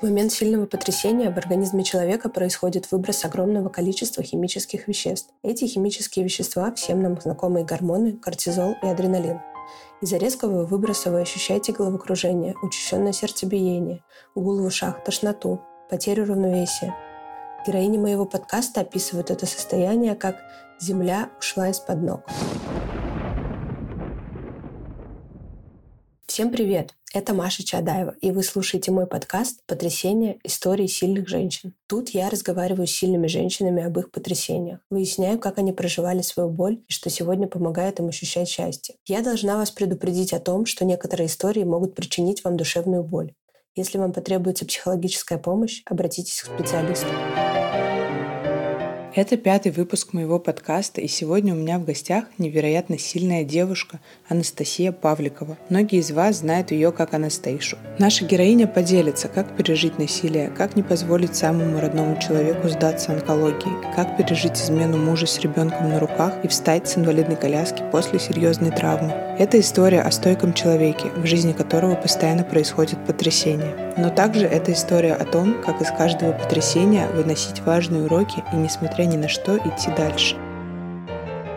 В момент сильного потрясения в организме человека происходит выброс огромного количества химических веществ. Эти химические вещества всем нам знакомые гормоны, кортизол и адреналин. Из-за резкого выброса вы ощущаете головокружение, учащенное сердцебиение, гул в ушах, тошноту, потерю равновесия. Героини моего подкаста описывают это состояние как «земля ушла из-под ног». Всем привет! Это Маша Чадаева, и вы слушаете мой подкаст «Потрясения. Истории сильных женщин». Тут я разговариваю с сильными женщинами об их потрясениях, выясняю, как они проживали свою боль и что сегодня помогает им ощущать счастье. Я должна вас предупредить о том, что некоторые истории могут причинить вам душевную боль. Если вам потребуется психологическая помощь, обратитесь к специалисту. Это пятый выпуск моего подкаста, и сегодня у меня в гостях невероятно сильная девушка Анастасия Павликова. Многие из вас знают ее как Анастейшу. Наша героиня поделится, как пережить насилие, как не позволить самому родному человеку сдаться онкологии, как пережить измену мужа с ребенком на руках и встать с инвалидной коляски после серьезной травмы. Это история о стойком человеке, в жизни которого постоянно происходит потрясение. Но также это история о том, как из каждого потрясения выносить важные уроки и, несмотря ни на что, идти дальше.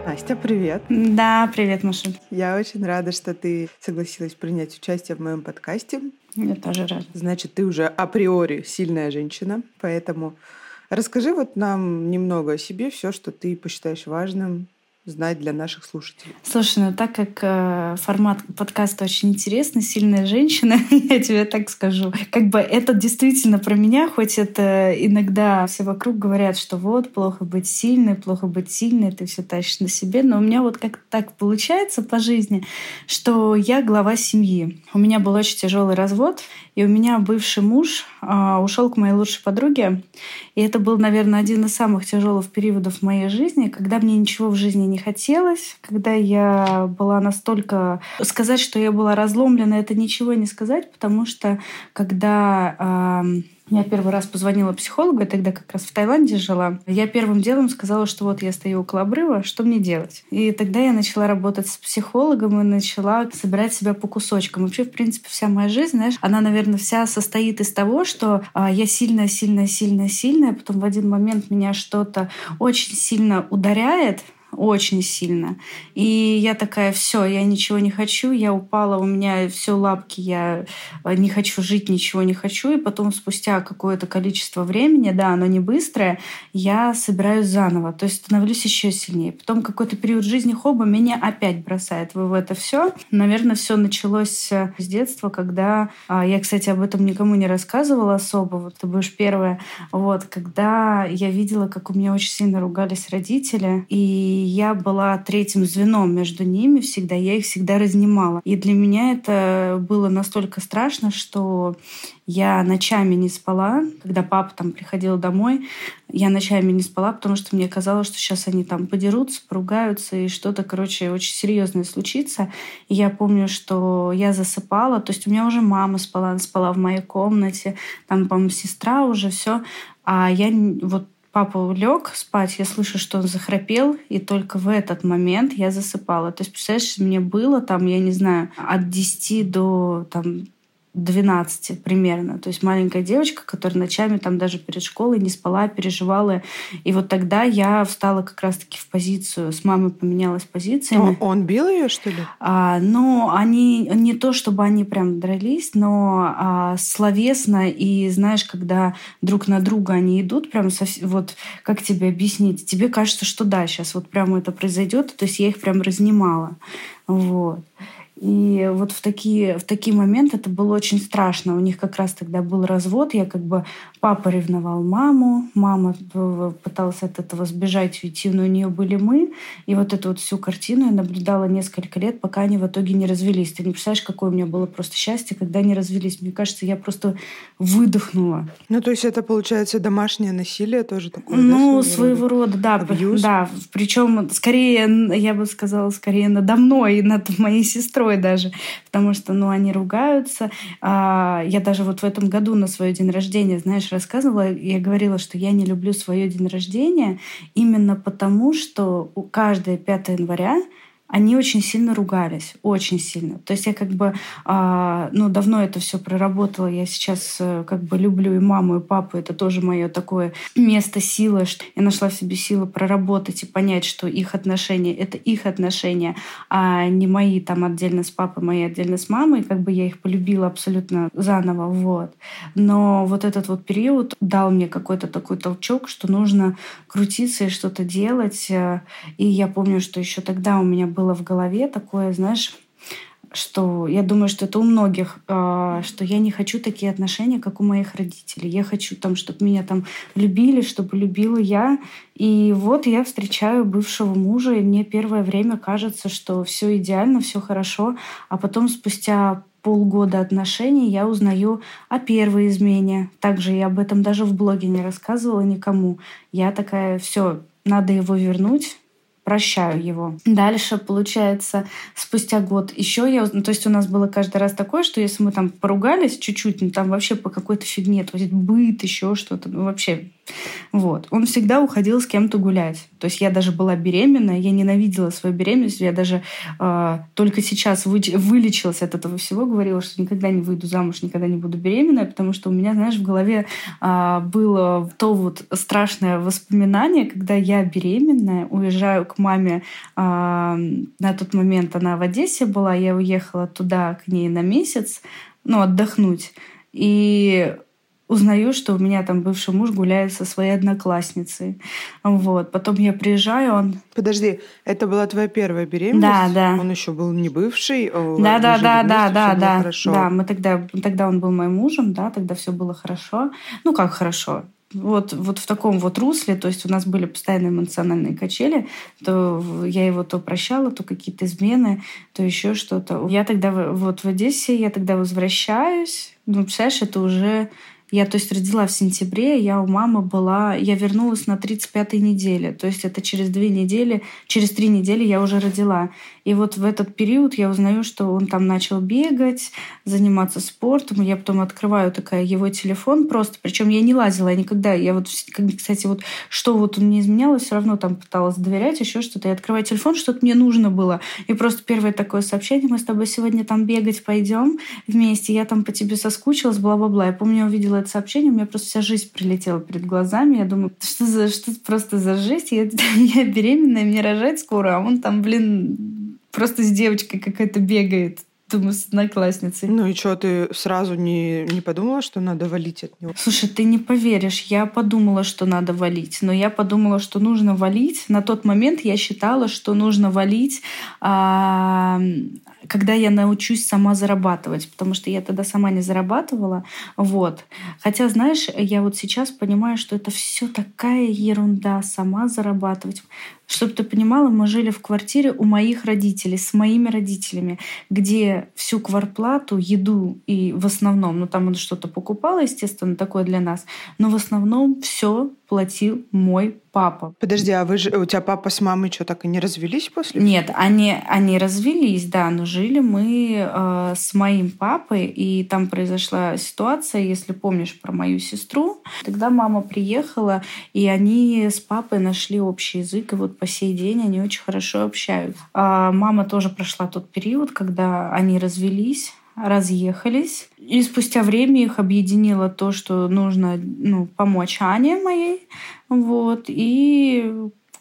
Настя, привет. Да, привет, Маша. Я очень рада, что ты согласилась принять участие в моем подкасте. Я тоже рада. Значит, ты уже априори сильная женщина, поэтому расскажи вот нам немного о себе, все, что ты посчитаешь важным знать для наших слушателей? Слушай, ну так как э, формат подкаста очень интересный, сильная женщина, я тебе так скажу, как бы это действительно про меня, хоть это иногда все вокруг говорят, что вот, плохо быть сильной, плохо быть сильной, ты все тащишь на себе, но у меня вот как так получается по жизни, что я глава семьи. У меня был очень тяжелый развод, и у меня бывший муж э, ушел к моей лучшей подруге, и это был, наверное, один из самых тяжелых периодов в моей жизни, когда мне ничего в жизни не хотелось, когда я была настолько... Сказать, что я была разломлена, это ничего не сказать, потому что когда... Э, я первый раз позвонила психологу, я тогда как раз в Таиланде жила. Я первым делом сказала, что вот я стою около обрыва, что мне делать? И тогда я начала работать с психологом и начала собирать себя по кусочкам. Вообще, в принципе, вся моя жизнь, знаешь, она, наверное, вся состоит из того, что а, я сильная, сильная, сильная, сильная, потом в один момент меня что-то очень сильно ударяет, очень сильно. И я такая, все, я ничего не хочу, я упала, у меня все лапки, я э, не хочу жить, ничего не хочу. И потом спустя какое-то количество времени, да, оно не быстрое, я собираюсь заново, то есть становлюсь еще сильнее. Потом какой-то период жизни хоба меня опять бросает в это все. Наверное, все началось э, с детства, когда а, я, кстати, об этом никому не рассказывала особо, вот ты будешь первая, вот, когда я видела, как у меня очень сильно ругались родители, и я была третьим звеном между ними всегда, я их всегда разнимала. И для меня это было настолько страшно, что я ночами не спала. Когда папа там приходил домой, я ночами не спала, потому что мне казалось, что сейчас они там подерутся, поругаются, и что-то, короче, очень серьезное случится. И я помню, что я засыпала, то есть у меня уже мама спала, она спала в моей комнате, там, по-моему, сестра уже, все. А я вот Папа лег спать, я слышу, что он захрапел, и только в этот момент я засыпала. То есть, представляешь, мне было там, я не знаю, от 10 до там, 12 примерно. То есть маленькая девочка, которая ночами там даже перед школой не спала, переживала. И вот тогда я встала как раз-таки в позицию, с мамой поменялась позициями. Он, он бил ее, что ли? А, ну, они не то, чтобы они прям дрались, но а, словесно и, знаешь, когда друг на друга они идут, прям совсем, вот как тебе объяснить? Тебе кажется, что да, сейчас вот прямо это произойдет. То есть я их прям разнимала. Вот. И вот в такие, в такие моменты это было очень страшно. У них как раз тогда был развод. Я как бы... Папа ревновал маму, мама пыталась от этого сбежать, уйти, но у нее были мы. И вот эту вот всю картину я наблюдала несколько лет, пока они в итоге не развелись. Ты не представляешь, какое у меня было просто счастье, когда они развелись. Мне кажется, я просто выдохнула. Ну, то есть это, получается, домашнее насилие тоже такое? Ну, да, своего, рода, да. Абьюз? Да, причем скорее, я бы сказала, скорее надо мной, над моей сестрой сестрой даже, потому что, ну, они ругаются. А, я даже вот в этом году на свой день рождения, знаешь, рассказывала, я говорила, что я не люблю свое день рождения именно потому, что у каждое 5 января они очень сильно ругались, очень сильно. То есть я как бы, э, ну, давно это все проработала. Я сейчас э, как бы люблю и маму, и папу. Это тоже мое такое место силы, что я нашла в себе силы проработать и понять, что их отношения — это их отношения, а не мои там отдельно с папой, мои отдельно с мамой. Как бы я их полюбила абсолютно заново, вот. Но вот этот вот период дал мне какой-то такой толчок, что нужно крутиться и что-то делать. Э, и я помню, что еще тогда у меня было в голове такое, знаешь, что я думаю, что это у многих, э, что я не хочу такие отношения, как у моих родителей. Я хочу там, чтобы меня там любили, чтобы любила я. И вот я встречаю бывшего мужа, и мне первое время кажется, что все идеально, все хорошо, а потом спустя полгода отношений я узнаю о первой измене. Также я об этом даже в блоге не рассказывала никому. Я такая, все, надо его вернуть, прощаю его. Дальше, получается, спустя год еще я... Ну, то есть у нас было каждый раз такое, что если мы там поругались чуть-чуть, ну там вообще по какой-то фигне, то есть быт, еще что-то, ну вообще вот. Он всегда уходил с кем-то гулять. То есть я даже была беременная, я ненавидела свою беременность, я даже э, только сейчас вы, вылечилась от этого всего, говорила, что никогда не выйду замуж, никогда не буду беременная, потому что у меня, знаешь, в голове э, было то вот страшное воспоминание, когда я беременная, уезжаю к маме, э, на тот момент она в Одессе была, я уехала туда к ней на месяц, ну, отдохнуть. И узнаю, что у меня там бывший муж гуляет со своей одноклассницей. Вот. Потом я приезжаю, он... Подожди, это была твоя первая беременность? Да, да. Он еще был не бывший? А да, да, да, да, да, да. Хорошо. Да, мы тогда, тогда он был моим мужем, да, тогда все было хорошо. Ну, как хорошо? Вот, вот в таком вот русле, то есть у нас были постоянные эмоциональные качели, то я его то прощала, то какие-то измены, то еще что-то. Я тогда вот в Одессе, я тогда возвращаюсь, ну, представляешь, это уже я, то есть, родила в сентябре, я у мамы была... Я вернулась на 35-й неделе. То есть это через две недели, через три недели я уже родила. И вот в этот период я узнаю, что он там начал бегать, заниматься спортом. Я потом открываю такая его телефон просто. Причем я не лазила я никогда. Я вот, кстати, вот что вот он не изменял, все равно там пыталась доверять, еще что-то. Я открываю телефон, что-то мне нужно было. И просто первое такое сообщение, мы с тобой сегодня там бегать пойдем вместе, я там по тебе соскучилась, бла-бла-бла. Я помню, я увидела это сообщение, у меня просто вся жизнь прилетела перед глазами. Я думаю, что за что просто за жизнь? Я, я беременная, мне рожать скоро, а он там, блин, просто с девочкой какая-то бегает. Думаю, с одноклассницей. Ну и что, ты сразу не, не подумала, что надо валить от него? Слушай, ты не поверишь, я подумала, что надо валить, но я подумала, что нужно валить. На тот момент я считала, что нужно валить, а, когда я научусь сама зарабатывать, потому что я тогда сама не зарабатывала. Вот. Хотя, знаешь, я вот сейчас понимаю, что это все такая ерунда, сама зарабатывать. Чтобы ты понимала, мы жили в квартире у моих родителей, с моими родителями, где всю кварплату, еду и в основном, ну там он что-то покупал, естественно, такое для нас, но в основном все платил мой папа. Подожди, а вы же, у тебя папа с мамой что, так и не развелись после? Нет, они, они развелись, да, но жили мы э, с моим папой, и там произошла ситуация, если помнишь про мою сестру. Тогда мама приехала, и они с папой нашли общий язык, и вот по сей день они очень хорошо общаются. А мама тоже прошла тот период, когда они развелись, разъехались. И спустя время их объединило то, что нужно ну, помочь Ане моей. Вот. И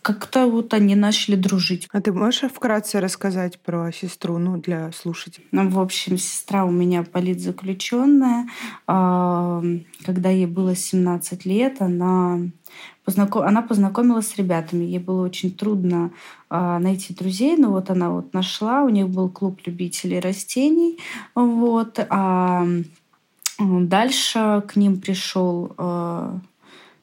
как-то вот они начали дружить. А ты можешь вкратце рассказать про сестру, ну, для слушателей? Ну, в общем, сестра у меня политзаключенная. А, когда ей было 17 лет, она познаком... она познакомилась с ребятами. Ей было очень трудно э, найти друзей, но вот она вот нашла. У них был клуб любителей растений. Вот. А дальше к ним пришел э,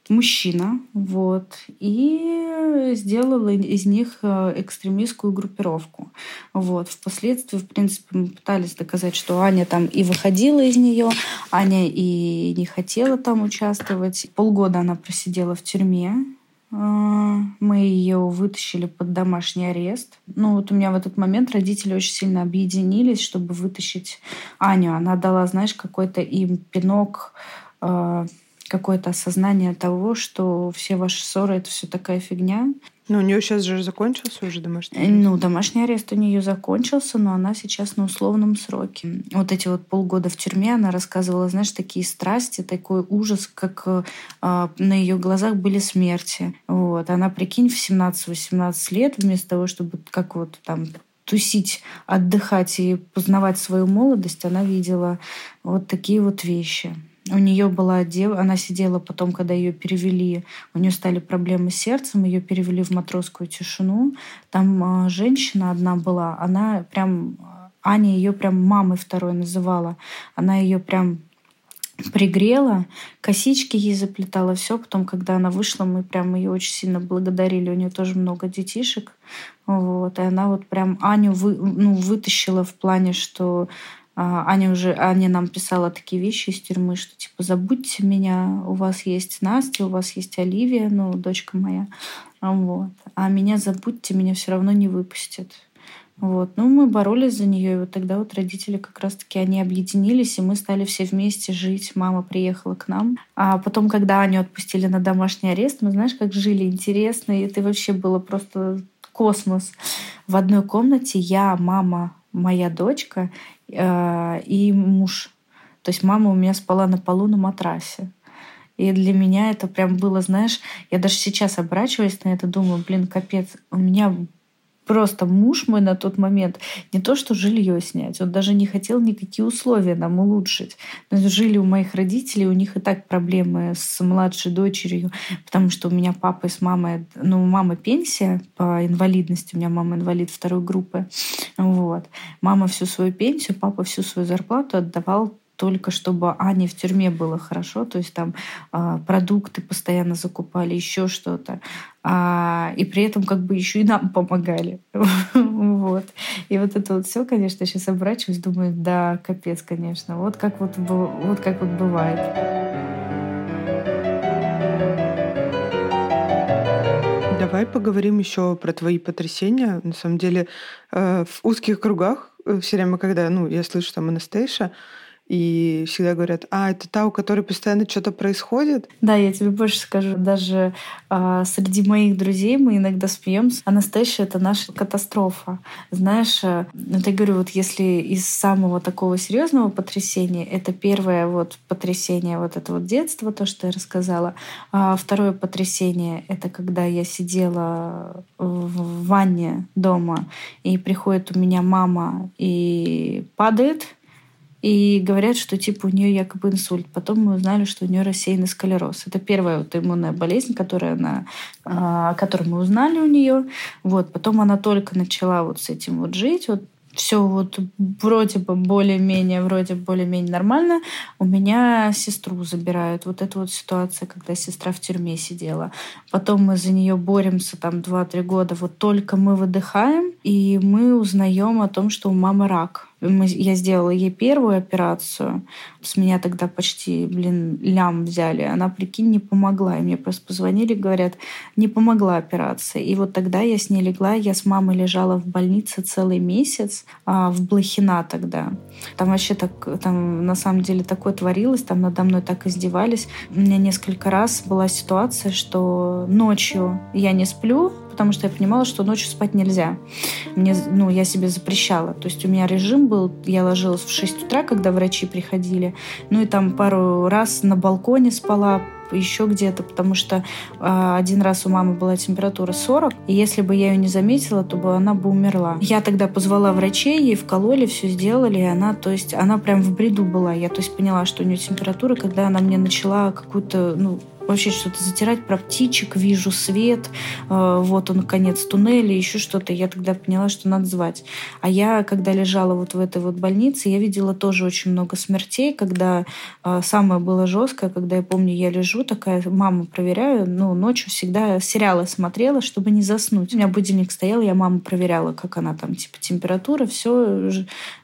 мужчина, вот, и сделала из них э, экстремистскую группировку. Вот. Впоследствии, в принципе, мы пытались доказать, что Аня там и выходила из нее, Аня и не хотела там участвовать. Полгода она просидела в тюрьме, а, мы ее вытащили под домашний арест. Ну вот у меня в этот момент родители очень сильно объединились, чтобы вытащить Аню. Она дала, знаешь, какой-то им пинок а, какое-то осознание того, что все ваши ссоры — это все такая фигня, ну, у нее сейчас же закончился уже домашний арест. Ну, домашний арест у нее закончился, но она сейчас на условном сроке. Вот эти вот полгода в тюрьме она рассказывала, знаешь, такие страсти, такой ужас, как э, на ее глазах были смерти. Вот. Она, прикинь, в 17-18 лет вместо того, чтобы как вот там тусить, отдыхать и познавать свою молодость, она видела вот такие вот вещи. У нее была дев... она сидела потом, когда ее перевели, у нее стали проблемы с сердцем, ее перевели в матросскую тишину. Там э, женщина одна была, она прям Аня ее прям мамой второй называла. Она ее прям пригрела, косички ей заплетала, все. Потом, когда она вышла, мы прям ее очень сильно благодарили. У нее тоже много детишек. Вот. И она вот прям Аню вы, ну, вытащила в плане, что Аня уже, Аня нам писала такие вещи из тюрьмы, что типа забудьте меня, у вас есть Настя, у вас есть Оливия, ну, дочка моя, вот. А меня забудьте, меня все равно не выпустят. Вот. Ну, мы боролись за нее, и вот тогда вот родители как раз-таки, они объединились, и мы стали все вместе жить. Мама приехала к нам. А потом, когда Аню отпустили на домашний арест, мы, знаешь, как жили интересно, и это вообще было просто космос. В одной комнате я, мама, моя дочка и муж. То есть мама у меня спала на полу на матрасе. И для меня это прям было, знаешь, я даже сейчас оборачиваюсь на это, думаю, блин, капец, у меня просто муж мой на тот момент не то что жилье снять, он даже не хотел никакие условия нам улучшить. Мы жили у моих родителей, у них и так проблемы с младшей дочерью, потому что у меня папа с мамой, ну, у мамы пенсия по инвалидности, у меня мама инвалид второй группы. Вот. Мама всю свою пенсию, папа всю свою зарплату отдавал только чтобы Ане в тюрьме было хорошо, то есть там э, продукты постоянно закупали, еще что-то. А, и при этом как бы еще и нам помогали. вот. И вот это вот все, конечно, сейчас оборачиваюсь, думаю, да, капец, конечно. Вот как вот, вот как вот бывает. Давай поговорим еще про твои потрясения. На самом деле, э, в узких кругах э, все время, когда ну, я слышу там Анастейша, и всегда говорят, а, это та, у которой постоянно что-то происходит? Да, я тебе больше скажу. Даже э, среди моих друзей мы иногда смеемся. Анастасия — это наша катастрофа. Знаешь, э, вот я говорю, вот если из самого такого серьезного потрясения, это первое вот потрясение вот это вот детство, то, что я рассказала. А второе потрясение — это когда я сидела в ванне дома, и приходит у меня мама и падает — и говорят, что типа у нее якобы инсульт. Потом мы узнали, что у нее рассеянный склероз. Это первая вот иммунная болезнь, которая она, о которой мы узнали у нее. Вот. Потом она только начала вот с этим вот жить. Вот все вот вроде бы более-менее, вроде более-менее нормально, у меня сестру забирают. Вот эта вот ситуация, когда сестра в тюрьме сидела. Потом мы за нее боремся там 2-3 года. Вот только мы выдыхаем, и мы узнаем о том, что у мамы рак. Мы, я сделала ей первую операцию. С меня тогда почти, блин, лям взяли. Она, прикинь, не помогла. И мне просто позвонили, говорят, не помогла операция. И вот тогда я с ней легла. Я с мамой лежала в больнице целый месяц, а, в Блохина тогда. Там вообще так, там на самом деле такое творилось. Там надо мной так издевались. У меня несколько раз была ситуация, что ночью я не сплю, потому что я понимала, что ночью спать нельзя. Мне, ну, я себе запрещала. То есть у меня режим был, я ложилась в 6 утра, когда врачи приходили, ну и там пару раз на балконе спала, еще где-то, потому что э, один раз у мамы была температура 40, и если бы я ее не заметила, то бы она бы умерла. Я тогда позвала врачей, ей вкололи, все сделали, и она, то есть, она прям в бреду была. Я, то есть, поняла, что у нее температура, когда она мне начала какую-то, ну, вообще что-то затирать, про птичек, вижу свет, э, вот он, конец туннеля, еще что-то. Я тогда поняла, что надо звать. А я, когда лежала вот в этой вот больнице, я видела тоже очень много смертей, когда э, самое было жесткое, когда я помню, я лежу такая, маму проверяю, ну, ночью всегда сериалы смотрела, чтобы не заснуть. У меня будильник стоял, я маму проверяла, как она там, типа, температура, все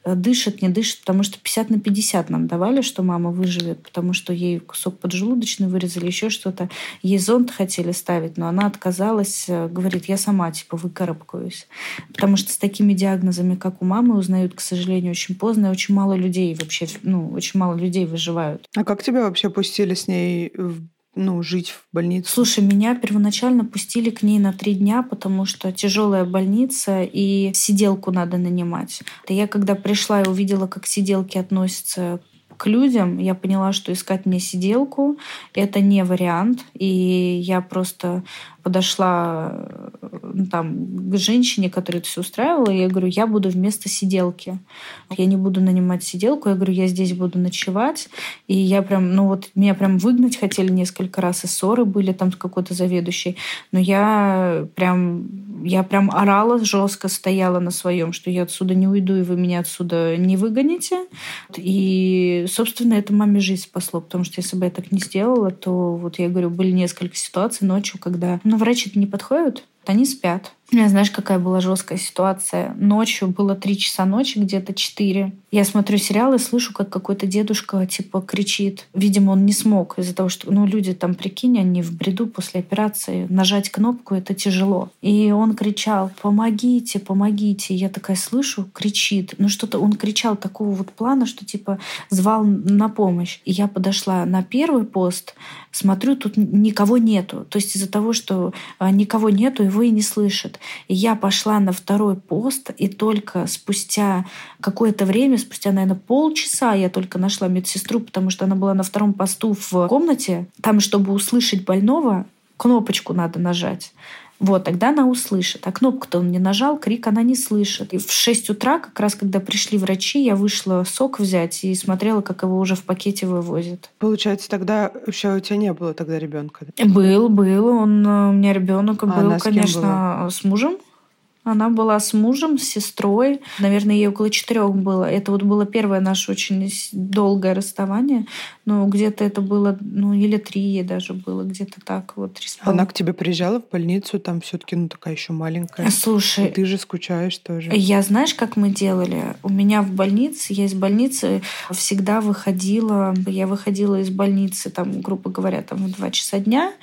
э, дышит, не дышит, потому что 50 на 50 нам давали, что мама выживет, потому что ей кусок поджелудочный вырезали, еще что-то. Ей зонт хотели ставить, но она отказалась, э, говорит, я сама типа выкарабкаюсь. Потому что с такими диагнозами, как у мамы, узнают, к сожалению, очень поздно, и очень мало людей вообще, ну, очень мало людей выживают. А как тебя вообще пустили с ней в ну, жить в больнице? Слушай, меня первоначально пустили к ней на три дня, потому что тяжелая больница и сиделку надо нанимать. Я когда пришла и увидела, как сиделки относятся к людям, я поняла, что искать мне сиделку — это не вариант. И я просто подошла э, там, к женщине, которая это все устраивала, и я говорю, я буду вместо сиделки. Я не буду нанимать сиделку, я говорю, я здесь буду ночевать. И я прям, ну вот меня прям выгнать хотели несколько раз, и ссоры были там с какой-то заведующей. Но я прям, я прям орала жестко, стояла на своем, что я отсюда не уйду, и вы меня отсюда не выгоните. И, собственно, это маме жизнь спасло, потому что если бы я так не сделала, то вот я говорю, были несколько ситуаций ночью, когда ну, врачи-то не подходят, они спят. У знаешь, какая была жесткая ситуация? Ночью было три часа ночи, где-то четыре. Я смотрю сериал и слышу, как какой-то дедушка типа кричит. Видимо, он не смог из-за того, что ну, люди там, прикинь, они в бреду после операции. Нажать кнопку — это тяжело. И он кричал «помогите, помогите». Я такая слышу, кричит. Ну что-то он кричал такого вот плана, что типа звал на помощь. И я подошла на первый пост, смотрю, тут никого нету. То есть из-за того, что а, никого нету, его и не слышат. И я пошла на второй пост, и только спустя какое-то время, спустя, наверное, полчаса я только нашла медсестру, потому что она была на втором посту в комнате. Там, чтобы услышать больного, кнопочку надо нажать. Вот, тогда она услышит. А кнопку-то он не нажал, крик она не слышит. И в 6 утра, как раз когда пришли врачи, я вышла сок взять и смотрела, как его уже в пакете вывозят. Получается, тогда вообще у тебя не было тогда ребенка? Был, был. Он, у меня ребенок а был, конечно, с мужем. Она была с мужем, с сестрой. Наверное, ей около четырех было. Это вот было первое наше очень долгое расставание. Но где-то это было, ну, или три ей даже было, где-то так вот. Три Она к тебе приезжала в больницу, там все таки ну, такая еще маленькая. Слушай. И ты же скучаешь тоже. Я знаешь, как мы делали? У меня в больнице, я из больницы всегда выходила, я выходила из больницы, там, грубо говоря, там в два часа дня,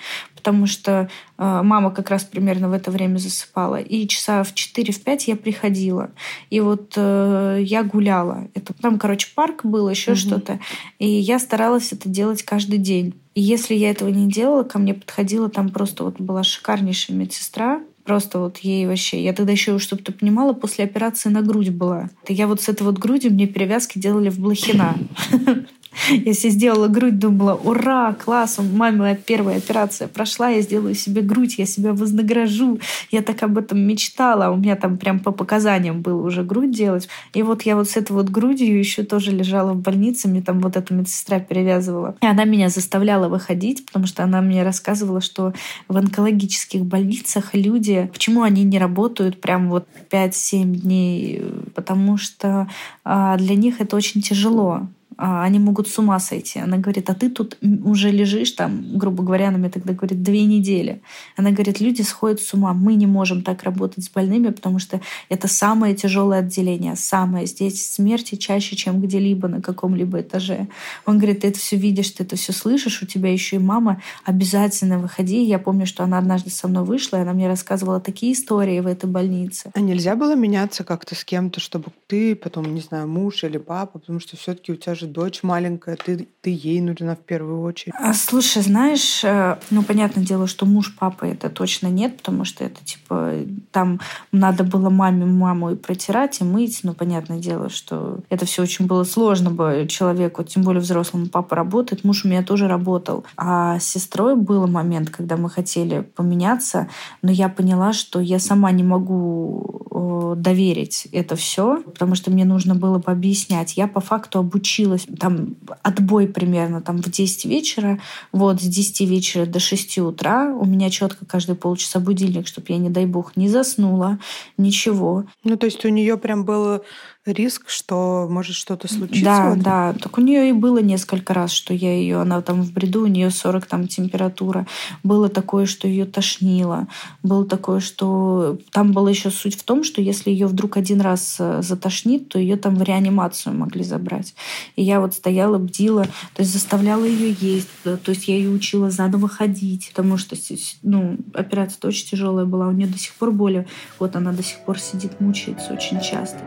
потому что э, мама как раз примерно в это время засыпала. И часа в 4-5 я приходила. И вот э, я гуляла. Это, там, короче, парк был, еще угу. что-то. И я старалась это делать каждый день. И если я этого не делала, ко мне подходила там просто вот была шикарнейшая медсестра, Просто вот ей вообще... Я тогда еще, чтобы ты понимала, после операции на грудь была. Я вот с этой вот грудью мне перевязки делали в Блохина. Я себе сделала грудь, думала, ура, класс, маме первая операция прошла, я сделаю себе грудь, я себя вознагражу. Я так об этом мечтала. У меня там прям по показаниям было уже грудь делать. И вот я вот с этой вот грудью еще тоже лежала в больнице, мне там вот эта медсестра перевязывала. И она меня заставляла выходить, потому что она мне рассказывала, что в онкологических больницах люди, почему они не работают прям вот 5-7 дней, потому что а, для них это очень тяжело. А, они могут с ума сойти. Она говорит, а ты тут уже лежишь там, грубо говоря, она мне тогда говорит, две недели. Она говорит, люди сходят с ума, мы не можем так работать с больными, потому что это самое тяжелое отделение, самое. Здесь смерти чаще, чем где-либо на каком-либо этаже. Он говорит, ты это все видишь, ты это все слышишь, у тебя еще и мама, обязательно выходи. Я помню, что она однажды со мной вышла, и она мне рассказывала такие истории в этой больнице. А нельзя было меняться как-то с кем-то, чтобы ты потом, не знаю, муж или папа, потому что все-таки у тебя же же дочь маленькая, ты, ты ей нужна в первую очередь. А, слушай, знаешь, э, ну, понятное дело, что муж, папа это точно нет, потому что это, типа, там надо было маме маму и протирать, и мыть, ну, понятное дело, что это все очень было сложно бы человеку, тем более взрослому. Папа работает, муж у меня тоже работал. А с сестрой был момент, когда мы хотели поменяться, но я поняла, что я сама не могу э, доверить это все, потому что мне нужно было бы объяснять. Я по факту обучила ложилась, там отбой примерно там в 10 вечера, вот с 10 вечера до 6 утра. У меня четко каждые полчаса будильник, чтобы я, не дай бог, не заснула, ничего. Ну, то есть у нее прям было риск, что может что-то случиться? Да, вот? да. Так у нее и было несколько раз, что я ее, она там в бреду, у нее 40 там температура. Было такое, что ее тошнило. Было такое, что там была еще суть в том, что если ее вдруг один раз э, затошнит, то ее там в реанимацию могли забрать. И я вот стояла, бдила, то есть заставляла ее есть, то есть я ее учила заново ходить, потому что ну, операция очень тяжелая была, у нее до сих пор боли, вот она до сих пор сидит, мучается очень часто.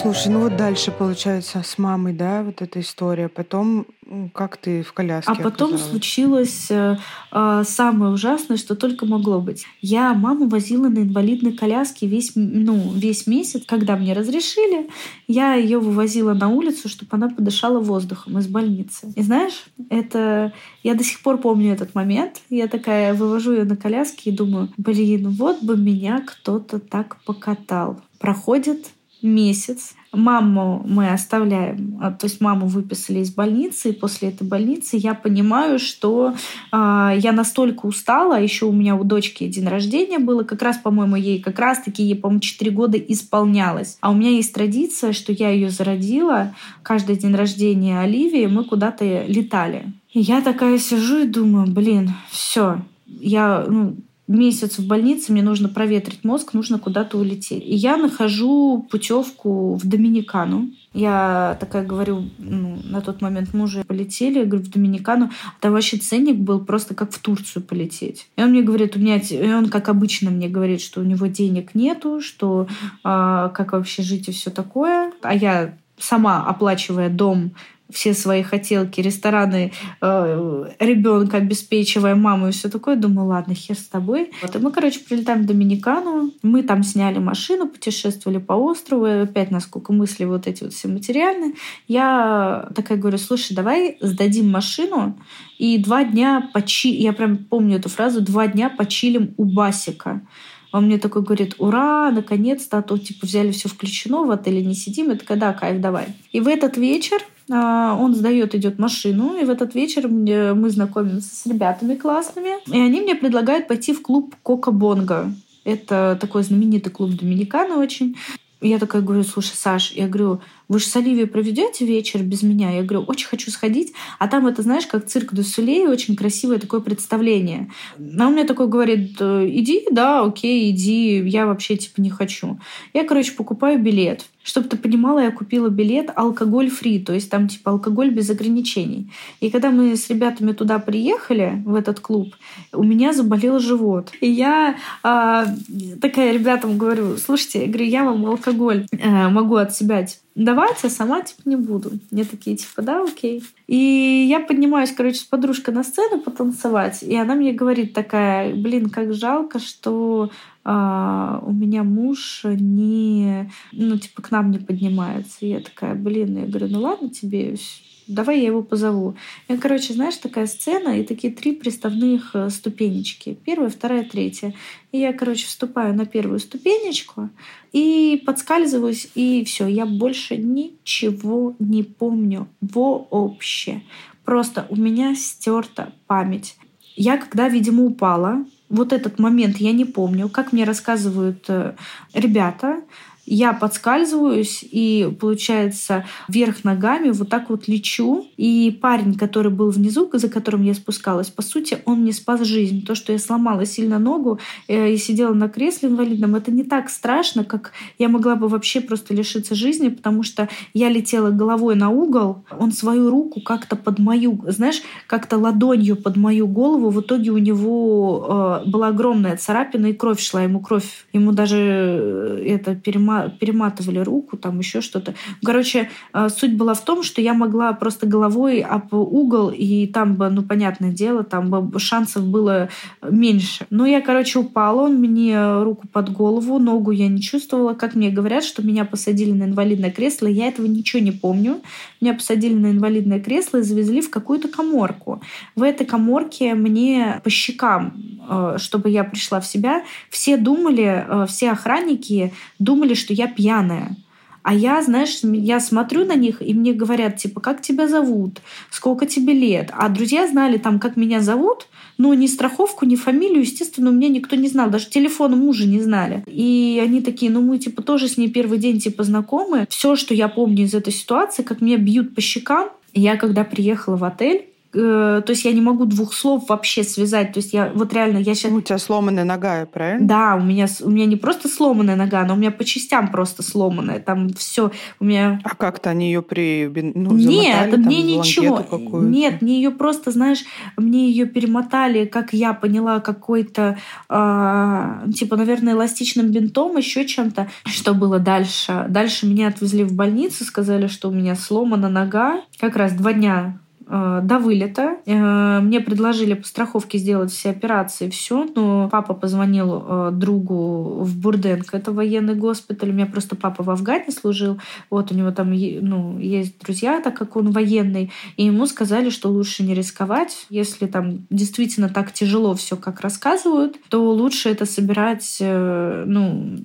Слушай, ну вот дальше получается с мамой, да, вот эта история. Потом как ты в коляске? А потом оказалась? случилось э, э, самое ужасное, что только могло быть. Я маму возила на инвалидной коляске весь, ну, весь месяц. Когда мне разрешили, я ее вывозила на улицу, чтобы она подышала воздухом из больницы. И знаешь, это я до сих пор помню этот момент. Я такая вывожу ее на коляске и думаю, блин, вот бы меня кто-то так покатал. Проходит месяц. Маму мы оставляем, а, то есть маму выписали из больницы, и после этой больницы я понимаю, что э, я настолько устала, еще у меня у дочки день рождения было, как раз, по-моему, ей как раз-таки, ей, по-моему, 4 года исполнялось. А у меня есть традиция, что я ее зародила, каждый день рождения Оливии мы куда-то летали. И я такая сижу и думаю, блин, все, я ну, месяц в больнице, мне нужно проветрить мозг, нужно куда-то улететь. И я нахожу путевку в Доминикану. Я такая говорю, ну, на тот момент мы уже полетели, я говорю, в Доминикану. Там вообще ценник был просто как в Турцию полететь. И он мне говорит, у меня, и он как обычно мне говорит, что у него денег нету, что а, как вообще жить и все такое. А я сама оплачивая дом, все свои хотелки, рестораны, э, ребенка обеспечивая, маму и все такое. Думаю, ладно, хер с тобой. Вот, и мы, короче, прилетаем в Доминикану. Мы там сняли машину, путешествовали по острову. И опять, насколько мысли вот эти вот все материальные. Я такая говорю, слушай, давай сдадим машину и два дня почи... Я прям помню эту фразу. Два дня почилим у Басика. Он мне такой говорит, ура, наконец-то, а то типа взяли все включено, в отеле не сидим. Это когда кайф, давай. И в этот вечер он сдает, идет машину, и в этот вечер мы знакомимся с ребятами классными, и они мне предлагают пойти в клуб Кока Бонго. Это такой знаменитый клуб Доминикана очень. Я такая говорю, слушай, Саш, я говорю, вы же с Оливией проведете вечер без меня? Я говорю, очень хочу сходить. А там это, знаешь, как цирк до Сулей, очень красивое такое представление. А он мне такой говорит, иди, да, окей, иди, я вообще типа не хочу. Я, короче, покупаю билет. Чтобы ты понимала, я купила билет алкоголь-фри, то есть там типа алкоголь без ограничений. И когда мы с ребятами туда приехали, в этот клуб, у меня заболел живот. И я э, такая ребятам говорю, слушайте, я говорю, я вам алкоголь э, могу от себя давать, а сама типа не буду. Мне такие типа, да, окей. И я поднимаюсь, короче, с подружкой на сцену потанцевать, и она мне говорит такая, блин, как жалко, что а, у меня муж не, ну, типа, к нам не поднимается. И я такая, блин, я говорю, ну ладно тебе, давай я его позову. И, короче, знаешь, такая сцена и такие три приставных э, ступенечки. Первая, вторая, третья. И я, короче, вступаю на первую ступенечку и подскальзываюсь, и все, я больше ничего не помню вообще. Просто у меня стерта память. Я, когда, видимо, упала, вот этот момент я не помню, как мне рассказывают э, ребята, я подскальзываюсь и, получается, вверх ногами вот так вот лечу. И парень, который был внизу, за которым я спускалась, по сути, он мне спас жизнь. То, что я сломала сильно ногу э, и сидела на кресле инвалидном, это не так страшно, как я могла бы вообще просто лишиться жизни, потому что я летела головой на угол, он свою руку как-то под мою, знаешь, как-то ладонью под мою голову, в итоге у него э, была огромная царапина и кровь шла, ему кровь, ему даже э, это перема перематывали руку, там еще что-то. Короче, э, суть была в том, что я могла просто головой об угол, и там бы, ну, понятное дело, там бы шансов было меньше. Но я, короче, упала, он мне руку под голову, ногу я не чувствовала. Как мне говорят, что меня посадили на инвалидное кресло, я этого ничего не помню. Меня посадили на инвалидное кресло и завезли в какую-то коморку. В этой коморке мне по щекам, э, чтобы я пришла в себя, все думали, э, все охранники думали, что я пьяная. А я, знаешь, я смотрю на них, и мне говорят, типа, как тебя зовут, сколько тебе лет. А друзья знали там, как меня зовут, но ни страховку, ни фамилию, естественно, у меня никто не знал. Даже телефона мужа не знали. И они такие, ну мы, типа, тоже с ней первый день, типа, знакомы. Все, что я помню из этой ситуации, как меня бьют по щекам, я когда приехала в отель, Э, то есть я не могу двух слов вообще связать. То есть я вот реально, я сейчас... У тебя сломанная нога, правильно? Да, у меня, у меня не просто сломанная нога, но у меня по частям просто сломанная. Там все у меня... А как-то они ее при... Ну, Нет, там, мне ничего. Нет, мне ее просто, знаешь, мне ее перемотали, как я поняла, какой-то, э, типа, наверное, эластичным бинтом, еще чем-то. Что было дальше? Дальше меня отвезли в больницу, сказали, что у меня сломана нога. Как раз два дня до вылета. Э, мне предложили по страховке сделать все операции, все, но папа позвонил э, другу в Бурденко, это военный госпиталь. У меня просто папа в Афгане служил, вот у него там ну, есть друзья, так как он военный, и ему сказали, что лучше не рисковать. Если там действительно так тяжело все, как рассказывают, то лучше это собирать ну,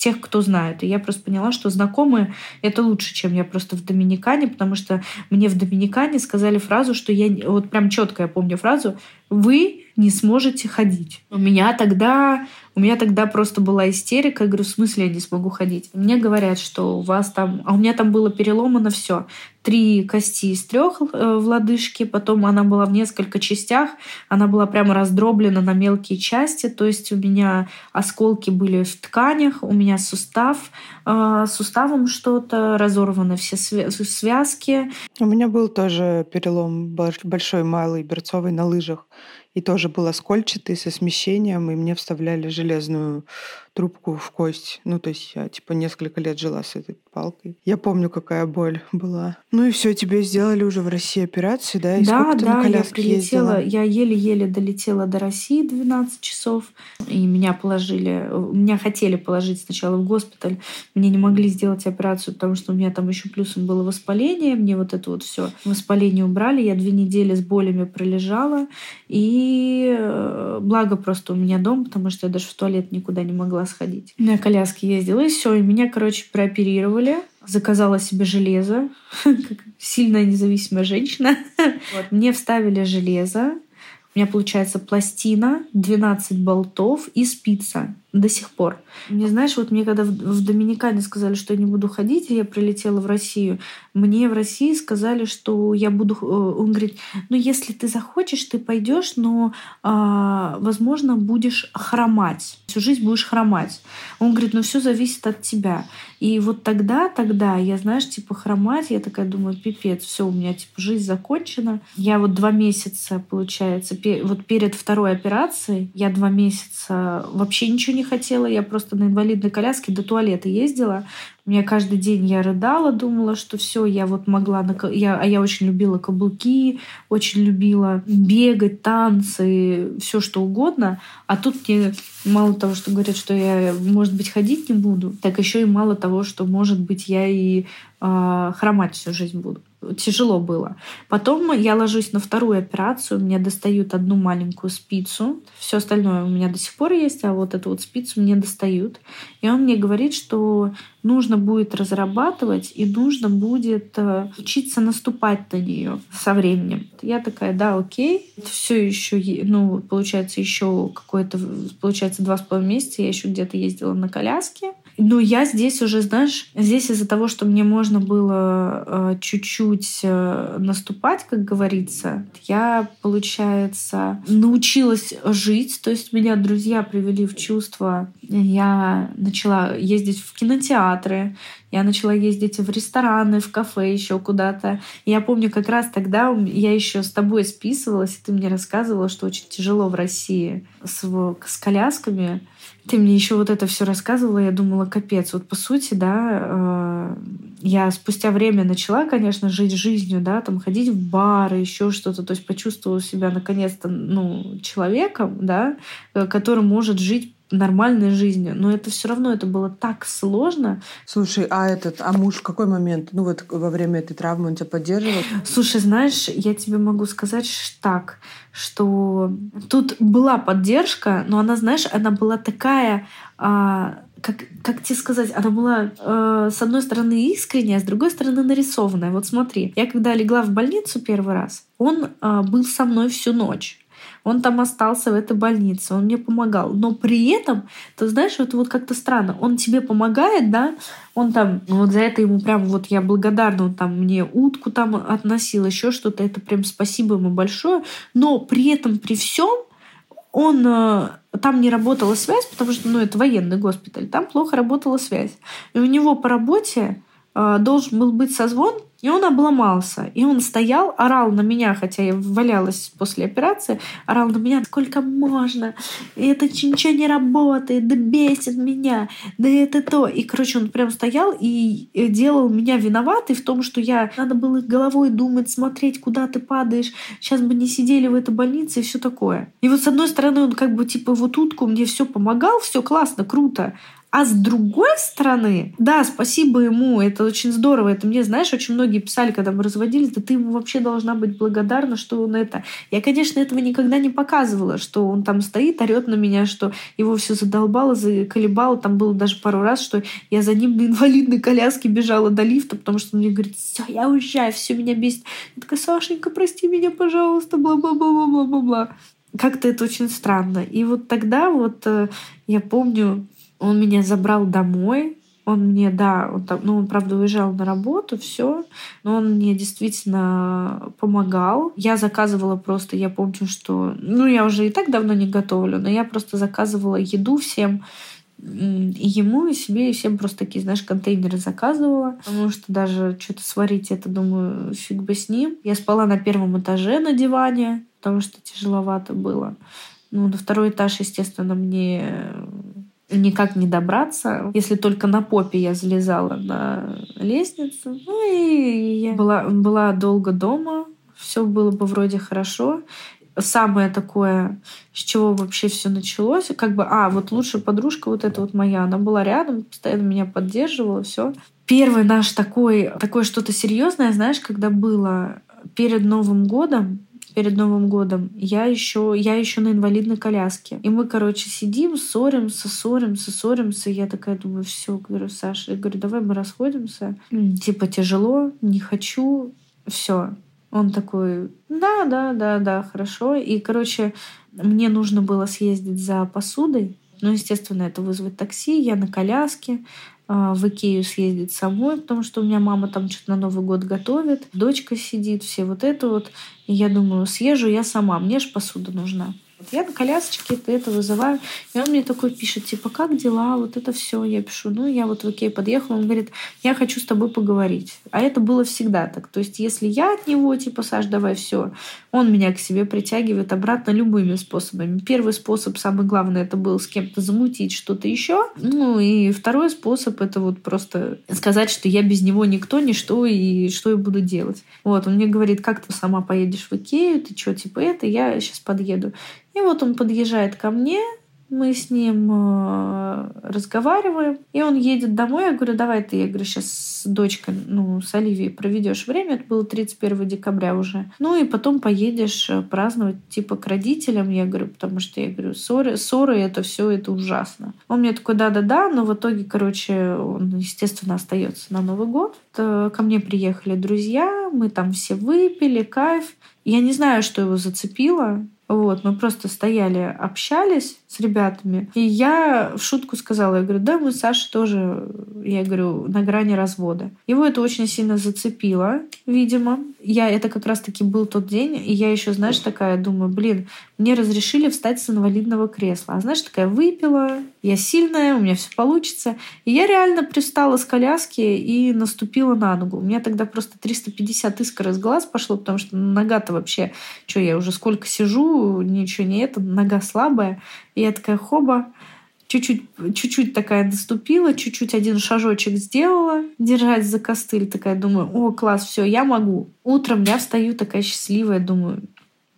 тех, кто знает. И я просто поняла, что знакомые — это лучше, чем я просто в Доминикане, потому что мне в Доминикане сказали фразу, что я... Вот прям четко я помню фразу «Вы не сможете ходить». У меня тогда у меня тогда просто была истерика. Я говорю, в смысле я не смогу ходить? Мне говорят, что у вас там... А у меня там было переломано все. Три кости из трех э, в лодыжке, потом она была в несколько частях, она была прямо раздроблена на мелкие части, то есть у меня осколки были в тканях, у меня сустав, э, суставом что-то, разорваны все связки. У меня был тоже перелом большой, малый, берцовый на лыжах и тоже был оскольчатый со смещением, и мне вставляли железную трубку в кость. Ну, то есть я, типа, несколько лет жила с этой палкой. Я помню, какая боль была. Ну и все, тебе сделали уже в России операции, да? И да, да, я прилетела, ездила? я еле-еле долетела до России 12 часов, и меня положили, меня хотели положить сначала в госпиталь, мне не могли сделать операцию, потому что у меня там еще плюсом было воспаление, мне вот это вот все воспаление убрали, я две недели с болями пролежала, и э, благо просто у меня дом, потому что я даже в туалет никуда не могла сходить. На коляске ездила, и все, и меня, короче, прооперировали. Заказала себе железо, сильная независимая женщина. Вот. Мне вставили железо, у меня получается пластина, 12 болтов и спица до сих пор. Мне, знаешь, вот мне когда в, в Доминикане сказали, что я не буду ходить, я прилетела в Россию, мне в России сказали, что я буду... Э, он говорит, ну если ты захочешь, ты пойдешь, но, а, возможно, будешь хромать. Всю жизнь будешь хромать. Он говорит, ну все зависит от тебя. И вот тогда, тогда я, знаешь, типа хромать, я такая думаю, пипец, все, у меня типа жизнь закончена. Я вот два месяца, получается, вот перед второй операцией, я два месяца вообще ничего не не хотела, я просто на инвалидной коляске до туалета ездила. У меня каждый день я рыдала, думала, что все, я вот могла... На... Я, а я очень любила каблуки, очень любила бегать, танцы, все что угодно. А тут мне мало того, что говорят, что я, может быть, ходить не буду, так еще и мало того, что, может быть, я и э, хромать всю жизнь буду тяжело было. Потом я ложусь на вторую операцию, мне достают одну маленькую спицу, все остальное у меня до сих пор есть, а вот эту вот спицу мне достают. И он мне говорит, что нужно будет разрабатывать и нужно будет э, учиться наступать на нее со временем. Я такая, да, окей. Все еще, ну, получается, еще какое-то, получается, два с половиной месяца я еще где-то ездила на коляске. Но я здесь уже, знаешь, здесь из-за того, что мне можно было э, чуть-чуть э, наступать, как говорится, я, получается, научилась жить. То есть меня друзья привели в чувство. Я начала ездить в кинотеатры, я начала ездить в рестораны, в кафе, еще куда-то. я помню, как раз тогда я еще с тобой списывалась, и ты мне рассказывала, что очень тяжело в России с, с колясками. Ты мне еще вот это все рассказывала, я думала, капец. Вот по сути, да, э, я спустя время начала, конечно, жить жизнью, да, там ходить в бары, еще что-то, то есть почувствовала себя наконец-то, ну, человеком, да, э, который может жить нормальной жизнью. Но это все равно это было так сложно. Слушай, а этот, а муж в какой момент, ну вот во время этой травмы он тебя поддерживал? Слушай, знаешь, я тебе могу сказать так, что тут была поддержка, но она, знаешь, она была такая а, как, как тебе сказать, она была э, с одной стороны искренняя, а с другой стороны нарисованная. Вот смотри, я когда легла в больницу первый раз, он э, был со мной всю ночь. Он там остался в этой больнице, он мне помогал. Но при этом, ты знаешь, это вот как-то странно. Он тебе помогает, да, он там, вот за это ему прям вот я благодарна, он там мне утку там относил, еще что-то, это прям спасибо ему большое. Но при этом, при всем, он э, там не работала связь, потому что, ну, это военный госпиталь, там плохо работала связь. И у него по работе должен был быть созвон и он обломался. И он стоял, орал на меня, хотя я валялась после операции, орал на меня, сколько можно, и это ничего не работает, да бесит меня, да это то. И, короче, он прям стоял и делал меня виноватой в том, что я надо было головой думать, смотреть, куда ты падаешь. Сейчас бы не сидели в этой больнице и все такое. И вот с одной стороны он как бы типа вот утку мне все помогал, все классно, круто. А с другой стороны, да, спасибо ему, это очень здорово. Это мне, знаешь, очень многие писали, когда мы разводились, да ты ему вообще должна быть благодарна, что он это. Я, конечно, этого никогда не показывала, что он там стоит, орет на меня, что его все задолбало, заколебало. Там было даже пару раз, что я за ним на инвалидной коляске бежала до лифта, потому что он мне говорит, все, я уезжаю, все меня бесит. Я такая, Сашенька, прости меня, пожалуйста, бла-бла-бла-бла-бла-бла. Как-то это очень странно. И вот тогда вот э, я помню, он меня забрал домой, он мне, да, он там, ну, он, правда, уезжал на работу, все, но он мне действительно помогал. Я заказывала просто, я помню, что, ну, я уже и так давно не готовлю, но я просто заказывала еду всем, и ему, и себе, и всем просто такие, знаешь, контейнеры заказывала. Потому что даже что-то сварить, это, думаю, фиг бы с ним. Я спала на первом этаже на диване, потому что тяжеловато было. Ну, на второй этаж, естественно, мне никак не добраться, если только на попе я залезала на лестницу. Ну и я была, была долго дома, все было бы вроде хорошо. Самое такое, с чего вообще все началось, как бы, а, вот лучшая подружка вот эта вот моя, она была рядом, постоянно меня поддерживала, все. Первый наш такой, такое что-то серьезное, знаешь, когда было перед Новым годом, перед Новым годом, я еще, я еще на инвалидной коляске. И мы, короче, сидим, ссоримся, ссоримся, ссоримся. Я такая думаю, все, говорю, Саша, я говорю, давай мы расходимся. Типа тяжело, не хочу, все. Он такой, да, да, да, да, хорошо. И, короче, мне нужно было съездить за посудой. Ну, естественно, это вызвать такси. Я на коляске. А, в Икею съездить самой, потому что у меня мама там что-то на Новый год готовит, дочка сидит, все вот это вот. И я думаю, съезжу я сама, мне же посуда нужна. Вот я на колясочке это, вызываю, и он мне такой пишет, типа, как дела, вот это все. Я пишу, ну, я вот в Икею подъехала, он говорит, я хочу с тобой поговорить. А это было всегда так. То есть, если я от него, типа, Саш, давай все, он меня к себе притягивает обратно любыми способами. Первый способ, самый главный, это был с кем-то замутить что-то еще. Ну, и второй способ, это вот просто сказать, что я без него никто, ничто, и что я буду делать. Вот, он мне говорит, как ты сама поедешь в Икею, ты что, типа это, я сейчас подъеду. И вот он подъезжает ко мне, мы с ним э, разговариваем, и он едет домой. Я говорю, давай ты, я говорю, сейчас с дочкой, ну, с Оливией проведешь время. Это было 31 декабря уже. Ну, и потом поедешь э, праздновать, типа, к родителям. Я говорю, потому что, я говорю, ссоры, ссоры это все, это ужасно. Он мне такой, да-да-да, но в итоге, короче, он, естественно, остается на Новый год. Ко мне приехали друзья, мы там все выпили, кайф. Я не знаю, что его зацепило. Вот, мы просто стояли, общались с ребятами. И я в шутку сказала, я говорю, да, мы с Сашей тоже, я говорю, на грани развода. Его это очень сильно зацепило, видимо. Я, это как раз-таки был тот день, и я еще, знаешь, такая думаю, блин, мне разрешили встать с инвалидного кресла. А знаешь, такая выпила, я сильная, у меня все получится. И я реально пристала с коляски и наступила на ногу. У меня тогда просто 350 искр из глаз пошло, потому что нога-то вообще, что я уже сколько сижу, ничего не это, нога слабая. И я такая хоба, чуть-чуть, чуть-чуть такая наступила, чуть-чуть один шажочек сделала, держать за костыль, такая думаю, о, класс, все, я могу. Утром я встаю такая счастливая, думаю,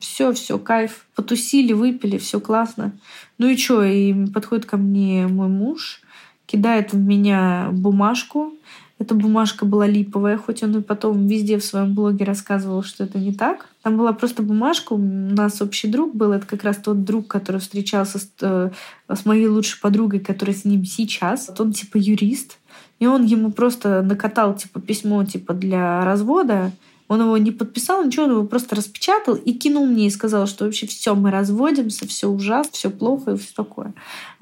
все, все, кайф, потусили, выпили, все классно. Ну и что, и подходит ко мне мой муж, кидает в меня бумажку, Эта бумажка была липовая, хоть он и потом везде в своем блоге рассказывал, что это не так. Там была просто бумажка, у нас общий друг был, это как раз тот друг, который встречался с, э, с моей лучшей подругой, которая с ним сейчас. Вот он типа юрист, и он ему просто накатал типа письмо типа для развода, он его не подписал, ничего, он его просто распечатал и кинул мне и сказал, что вообще все, мы разводимся, все ужасно, все плохо и все такое.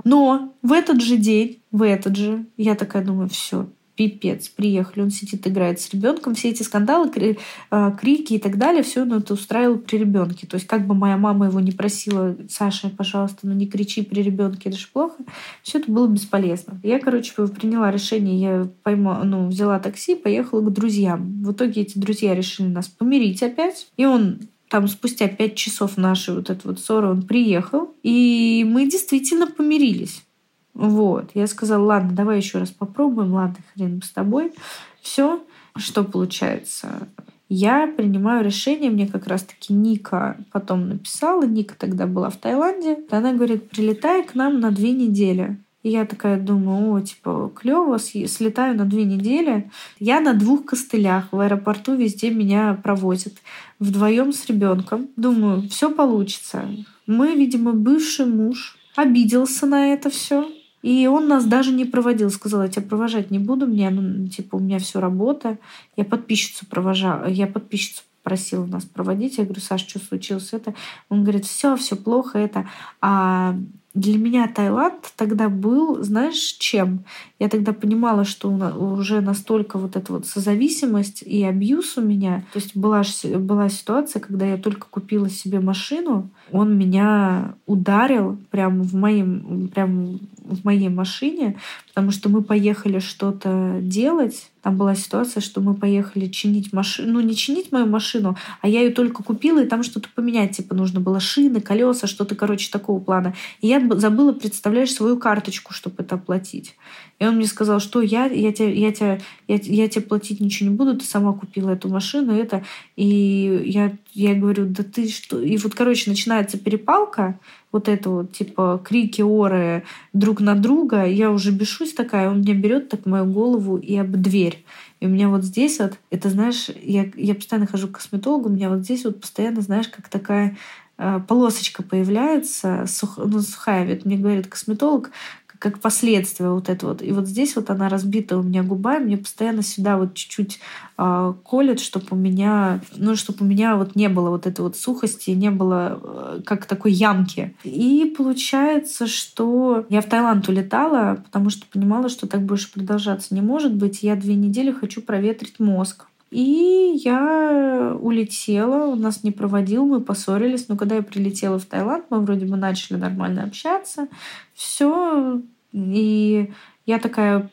Но в этот же день, в этот же, я такая думаю, все, пипец, приехали, он сидит, играет с ребенком, все эти скандалы, а, крики и так далее, все он это устраивал при ребенке. То есть как бы моя мама его не просила, Саша, пожалуйста, ну не кричи при ребенке, это же плохо, все это было бесполезно. Я, короче, приняла решение, я пойма, ну, взяла такси, поехала к друзьям. В итоге эти друзья решили нас помирить опять, и он там спустя пять часов нашей вот этой вот ссоры он приехал, и мы действительно помирились. Вот. Я сказала, ладно, давай еще раз попробуем, ладно, хрен с тобой. Все, что получается? Я принимаю решение, мне как раз-таки Ника потом написала, Ника тогда была в Таиланде, она говорит, прилетай к нам на две недели. И я такая думаю, о, типа, клево, слетаю на две недели. Я на двух костылях в аэропорту везде меня провозят. Вдвоем с ребенком. Думаю, все получится. Мы, видимо, бывший муж обиделся на это все. И он нас даже не проводил. Сказал, я тебя провожать не буду, мне, ну, типа, у меня все работа. Я подписчицу провожала, я подписчицу просила нас проводить. Я говорю, Саш, что случилось это? Он говорит, все, все плохо это. А для меня Таиланд тогда был, знаешь, чем? Я тогда понимала, что уже настолько вот эта вот созависимость и абьюз у меня. То есть была, была ситуация, когда я только купила себе машину, он меня ударил прямо в, моем, прямо в моей машине, потому что мы поехали что-то делать. Там была ситуация, что мы поехали чинить машину, ну не чинить мою машину, а я ее только купила, и там что-то поменять, типа нужно было шины, колеса, что-то, короче, такого плана. И я забыла, представляешь, свою карточку, чтобы это оплатить. И он мне сказал, что я, я, тебе, я, тебе, я, я тебе платить ничего не буду, ты сама купила эту машину, это. И я, я говорю, да ты что? И вот, короче, начинается перепалка, вот это вот, типа, крики, оры друг на друга. Я уже бешусь такая, он меня берет так мою голову и об дверь. И у меня вот здесь вот, это, знаешь, я, я постоянно хожу к косметологу, у меня вот здесь вот постоянно, знаешь, как такая э, полосочка появляется, сух, ну, сухая. Ведь мне говорит косметолог, как последствие вот это вот. И вот здесь вот она разбита у меня губа, и мне постоянно сюда вот чуть-чуть э, колет, чтобы у меня, ну, чтобы у меня вот не было вот этой вот сухости, не было э, как такой ямки. И получается, что я в Таиланд улетала, потому что понимала, что так больше продолжаться не может быть. Я две недели хочу проветрить мозг. И я улетела, у нас не проводил, мы поссорились. Но когда я прилетела в Таиланд, мы вроде бы начали нормально общаться. Все. И я такая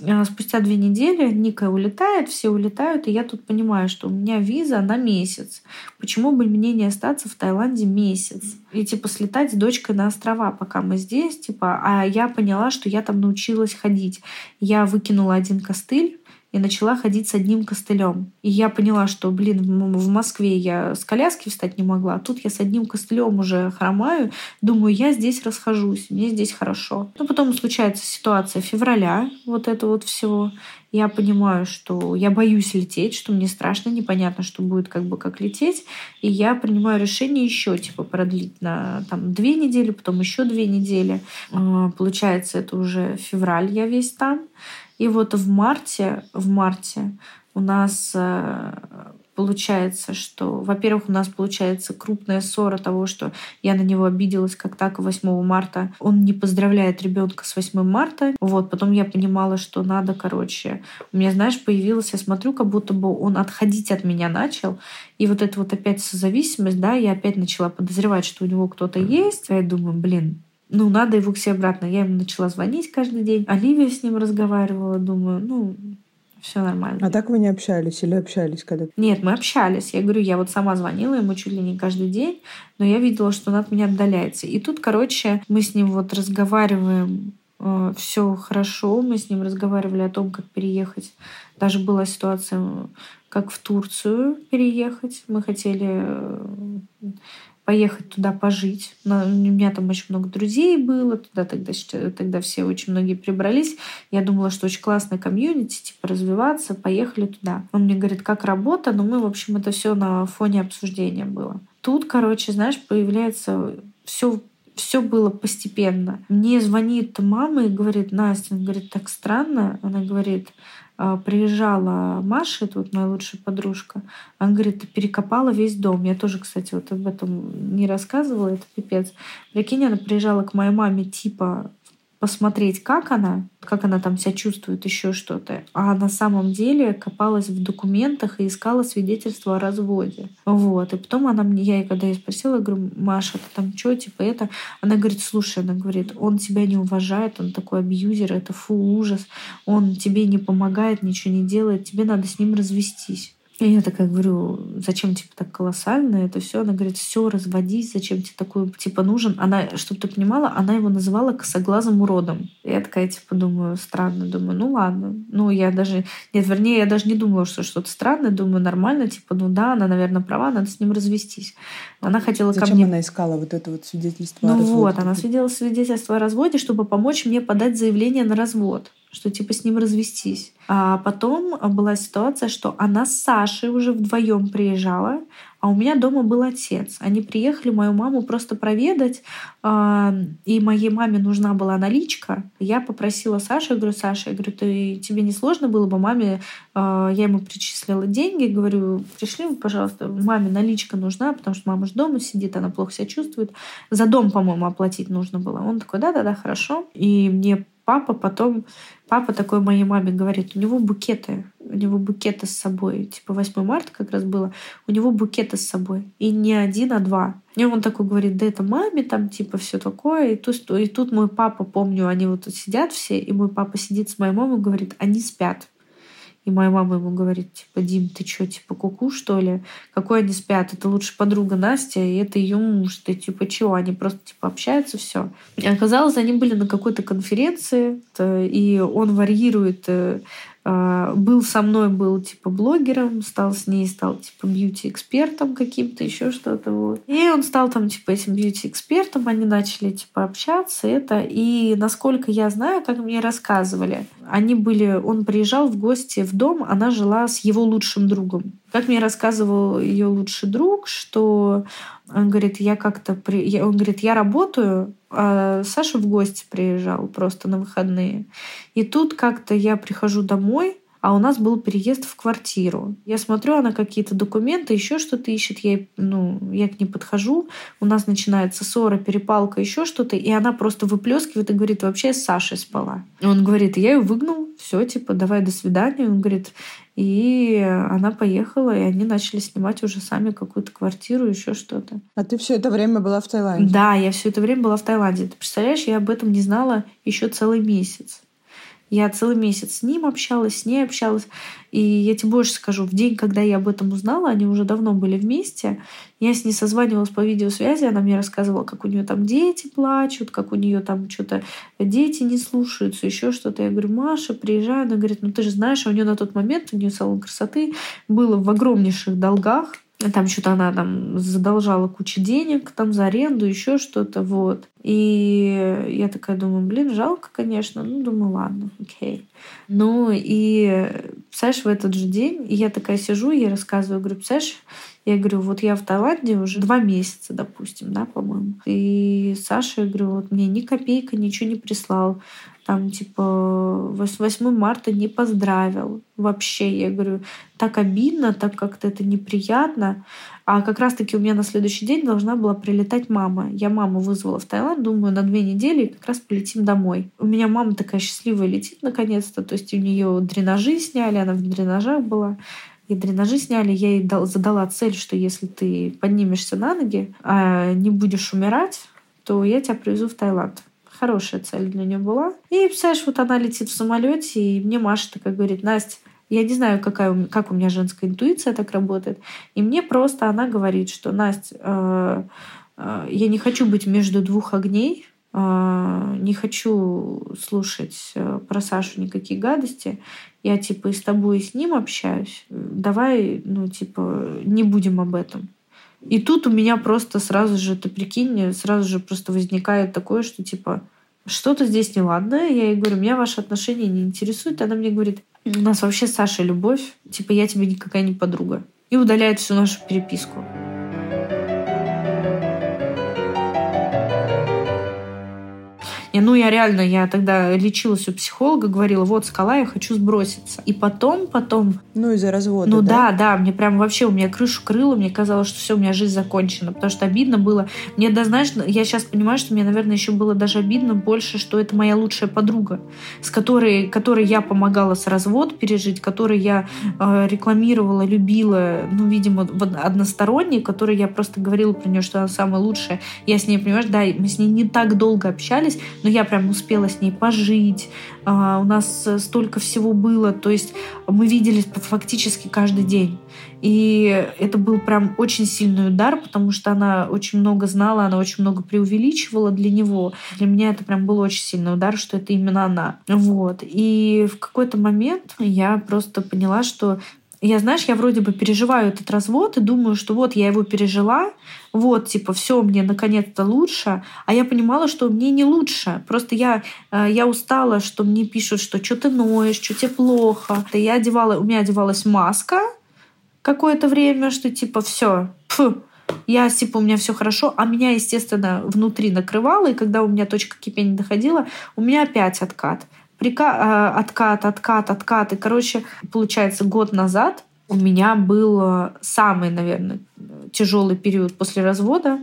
а, спустя две недели Ника улетает, все улетают, и я тут понимаю, что у меня виза на месяц. Почему бы мне не остаться в Таиланде месяц? И типа слетать с дочкой на острова, пока мы здесь, типа, а я поняла, что я там научилась ходить. Я выкинула один костыль, и начала ходить с одним костылем. И я поняла, что, блин, в Москве я с коляски встать не могла, а тут я с одним костылем уже хромаю. Думаю, я здесь расхожусь, мне здесь хорошо. Но потом случается ситуация февраля, вот это вот всего. Я понимаю, что я боюсь лететь, что мне страшно, непонятно, что будет как бы как лететь. И я принимаю решение еще типа продлить на там две недели, потом еще две недели. А, получается, это уже февраль, я весь там. И вот в марте, в марте у нас э, получается, что, во-первых, у нас получается крупная ссора того, что я на него обиделась как так 8 марта. Он не поздравляет ребенка с 8 марта. Вот, потом я понимала, что надо, короче. У меня, знаешь, появилась, я смотрю, как будто бы он отходить от меня начал. И вот это вот опять созависимость, да, я опять начала подозревать, что у него кто-то есть. Я думаю, блин, ну, надо его к себе обратно. Я ему начала звонить каждый день. Оливия с ним разговаривала, думаю, ну, все нормально. А так вы не общались или общались когда? Нет, мы общались. Я говорю, я вот сама звонила ему чуть ли не каждый день, но я видела, что он от меня отдаляется. И тут, короче, мы с ним вот разговариваем э, все хорошо. Мы с ним разговаривали о том, как переехать. Даже была ситуация, как в Турцию переехать. Мы хотели э, поехать туда пожить. У меня там очень много друзей было, туда тогда, тогда все очень многие прибрались. Я думала, что очень классная комьюнити, типа развиваться, поехали туда. Он мне говорит, как работа, но мы, в общем, это все на фоне обсуждения было. Тут, короче, знаешь, появляется все все было постепенно. Мне звонит мама и говорит, Настя, она говорит, так странно. Она говорит, «А, приезжала Маша, это вот моя лучшая подружка, она говорит, ты перекопала весь дом. Я тоже, кстати, вот об этом не рассказывала, это пипец. Прикинь, она приезжала к моей маме типа посмотреть, как она, как она там себя чувствует, еще что-то. А на самом деле копалась в документах и искала свидетельство о разводе. Вот. И потом она мне, я ей когда я спросила, я говорю, Маша, ты там что, типа это? Она говорит, слушай, она говорит, он тебя не уважает, он такой абьюзер, это фу, ужас, он тебе не помогает, ничего не делает, тебе надо с ним развестись. И я такая говорю, зачем типа так колоссально это все? Она говорит, все, разводись, зачем тебе такой типа нужен? Она, чтобы ты понимала, она его называла косоглазым уродом. И я такая типа думаю, странно, думаю, ну ладно. Ну я даже, нет, вернее, я даже не думала, что что-то странное, думаю, нормально, типа, ну да, она, наверное, права, надо с ним развестись. Она хотела Зачем ко мне... она искала вот это вот свидетельство ну о разводе? Ну вот, она свидела свидетельство о разводе, чтобы помочь мне подать заявление на развод что типа с ним развестись. А потом была ситуация, что она с Сашей уже вдвоем приезжала, а у меня дома был отец. Они приехали мою маму просто проведать, а, и моей маме нужна была наличка. Я попросила Сашу, говорю, Саша, я говорю, ты, тебе не сложно было бы маме, а, я ему причислила деньги, говорю, пришли, пожалуйста, маме наличка нужна, потому что мама же дома сидит, она плохо себя чувствует. За дом, по-моему, оплатить нужно было. Он такой, да-да-да, хорошо. И мне папа потом, папа такой моей маме говорит, у него букеты, у него букеты с собой. Типа 8 марта как раз было, у него букеты с собой. И не один, а два. И он такой говорит, да это маме там, типа, все такое. И тут, и тут мой папа, помню, они вот тут сидят все, и мой папа сидит с моей мамой и говорит, они спят. И моя мама ему говорит, типа, Дим, ты что, типа, куку, что ли? Какой они спят? Это лучше подруга Настя, и это ее муж. Ты, типа, чего? Они просто, типа, общаются, все. И оказалось, они были на какой-то конференции, и он варьирует э, был со мной, был типа блогером, стал с ней, стал типа бьюти-экспертом каким-то, еще что-то вот. И он стал там типа этим бьюти-экспертом, они начали типа общаться, это. И насколько я знаю, как мне рассказывали, они были, он приезжал в гости в дом, она жила с его лучшим другом. Как мне рассказывал ее лучший друг, что он говорит, я как-то... При... Он говорит, я работаю, а Саша в гости приезжал просто на выходные. И тут как-то я прихожу домой, а у нас был переезд в квартиру. Я смотрю, она какие-то документы, еще что-то ищет, я, ну, я к ней подхожу, у нас начинается ссора, перепалка, еще что-то, и она просто выплескивает и говорит, вообще я с Сашей спала. И он говорит, я ее выгнал, все, типа, давай, до свидания. Он говорит, и она поехала, и они начали снимать уже сами какую-то квартиру, еще что-то. А ты все это время была в Таиланде? Да, я все это время была в Таиланде. Ты представляешь, я об этом не знала еще целый месяц. Я целый месяц с ним общалась, с ней общалась. И я тебе больше скажу, в день, когда я об этом узнала, они уже давно были вместе, я с ней созванивалась по видеосвязи, она мне рассказывала, как у нее там дети плачут, как у нее там что-то дети не слушаются, еще что-то. Я говорю, Маша, приезжай. Она говорит, ну ты же знаешь, у нее на тот момент, у нее салон красоты было в огромнейших долгах, там что-то она там задолжала кучу денег там за аренду, еще что-то, вот. И я такая думаю, блин, жалко, конечно. Ну, думаю, ладно, окей. Ну, и, представляешь, в этот же день я такая сижу, я рассказываю, говорю, представляешь, я говорю, вот я в Таиланде уже два месяца, допустим, да, по-моему. И Саша, я говорю, вот мне ни копейка ничего не прислал там, типа, 8 марта не поздравил вообще. Я говорю, так обидно, так как-то это неприятно. А как раз-таки у меня на следующий день должна была прилетать мама. Я маму вызвала в Таиланд, думаю, на две недели как раз полетим домой. У меня мама такая счастливая летит наконец-то, то есть у нее дренажи сняли, она в дренажах была. И дренажи сняли, я ей задала цель, что если ты поднимешься на ноги, а не будешь умирать, то я тебя привезу в Таиланд. Хорошая цель для нее была. И, представляешь, вот она летит в самолете, и мне Маша такая говорит, Настя, я не знаю, какая, как у меня женская интуиция так работает. И мне просто она говорит, что, Настя, э, э, я не хочу быть между двух огней, э, не хочу слушать про Сашу никакие гадости. Я, типа, и с тобой, и с ним общаюсь. Давай, ну, типа, не будем об этом. И тут у меня просто сразу же, ты прикинь, сразу же просто возникает такое, что типа, что-то здесь неладно. Я ей говорю, меня ваши отношения не интересуют. Она мне говорит, у нас вообще с Сашей любовь, типа я тебе никакая не подруга. И удаляет всю нашу переписку. И, ну, я реально, я тогда лечилась у психолога, говорила, вот скала, я хочу сброситься. И потом, потом... Ну, из-за развода, Ну да? да, да, мне прям вообще, у меня крышу крыло, мне казалось, что все, у меня жизнь закончена, потому что обидно было. Мне, да, знаешь, я сейчас понимаю, что мне, наверное, еще было даже обидно больше, что это моя лучшая подруга, с которой, которой я помогала с развод пережить, которой я э, рекламировала, любила, ну, видимо, односторонне, которой я просто говорила про нее, что она самая лучшая. Я с ней, понимаешь, да, мы с ней не так долго общались, но но я прям успела с ней пожить, а, у нас столько всего было, то есть мы виделись фактически каждый день. И это был прям очень сильный удар, потому что она очень много знала, она очень много преувеличивала для него. Для меня это прям был очень сильный удар, что это именно она. Вот. И в какой-то момент я просто поняла, что я, знаешь, я вроде бы переживаю этот развод и думаю, что вот я его пережила, вот, типа, все, мне наконец-то лучше, а я понимала, что мне не лучше. Просто я, э, я устала, что мне пишут, что что ты ноешь, что тебе плохо. И я одевала, у меня одевалась маска какое-то время, что типа все, я, типа, у меня все хорошо, а меня, естественно, внутри накрывало, и когда у меня точка кипения доходила, у меня опять откат. Прика... Э, откат, откат, откат. И, короче, получается, год назад у меня был э, самый, наверное, тяжелый период после развода.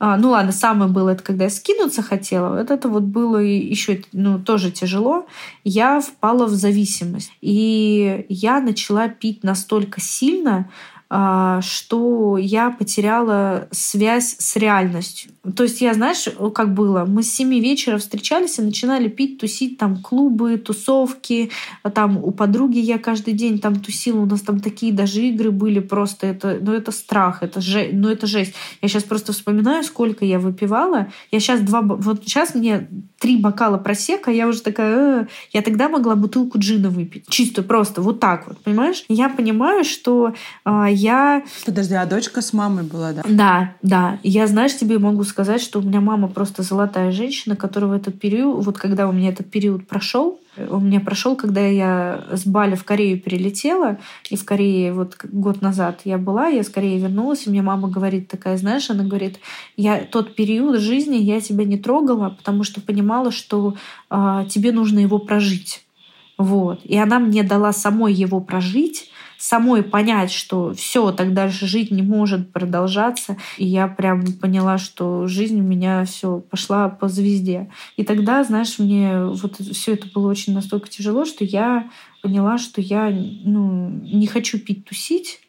А, ну ладно, самое было это, когда я скинуться хотела. Вот это вот было еще ну, тоже тяжело. Я впала в зависимость. И я начала пить настолько сильно, а, что я потеряла связь с реальностью. То есть я, знаешь, как было? Мы с 7 вечера встречались и начинали пить, тусить, там клубы, тусовки. Там у подруги я каждый день там тусила. У нас там такие даже игры были просто. Это, ну, это страх, это, же, ну, это жесть. Я сейчас просто вспоминаю, сколько я выпивала. Я сейчас два... Вот сейчас мне три бокала просека, я уже такая... Э, я тогда могла бутылку джина выпить. Чисто просто вот так вот, понимаешь? Я понимаю, что а, я... Подожди, а дочка с мамой была, да? Да, да. Я, знаешь, тебе могу сказать, что у меня мама просто золотая женщина, которая в этот период, вот когда у меня этот период прошел, у меня прошел, когда я с Бали в Корею перелетела, и в Корее вот год назад я была, я скорее вернулась, и мне мама говорит такая, знаешь, она говорит, я тот период жизни я тебя не трогала, потому что понимала, что э, тебе нужно его прожить. Вот. И она мне дала самой его прожить, самой понять, что все, так дальше жить не может продолжаться. И я прям поняла, что жизнь у меня все пошла по звезде. И тогда, знаешь, мне вот все это было очень настолько тяжело, что я поняла, что я ну, не хочу пить, тусить,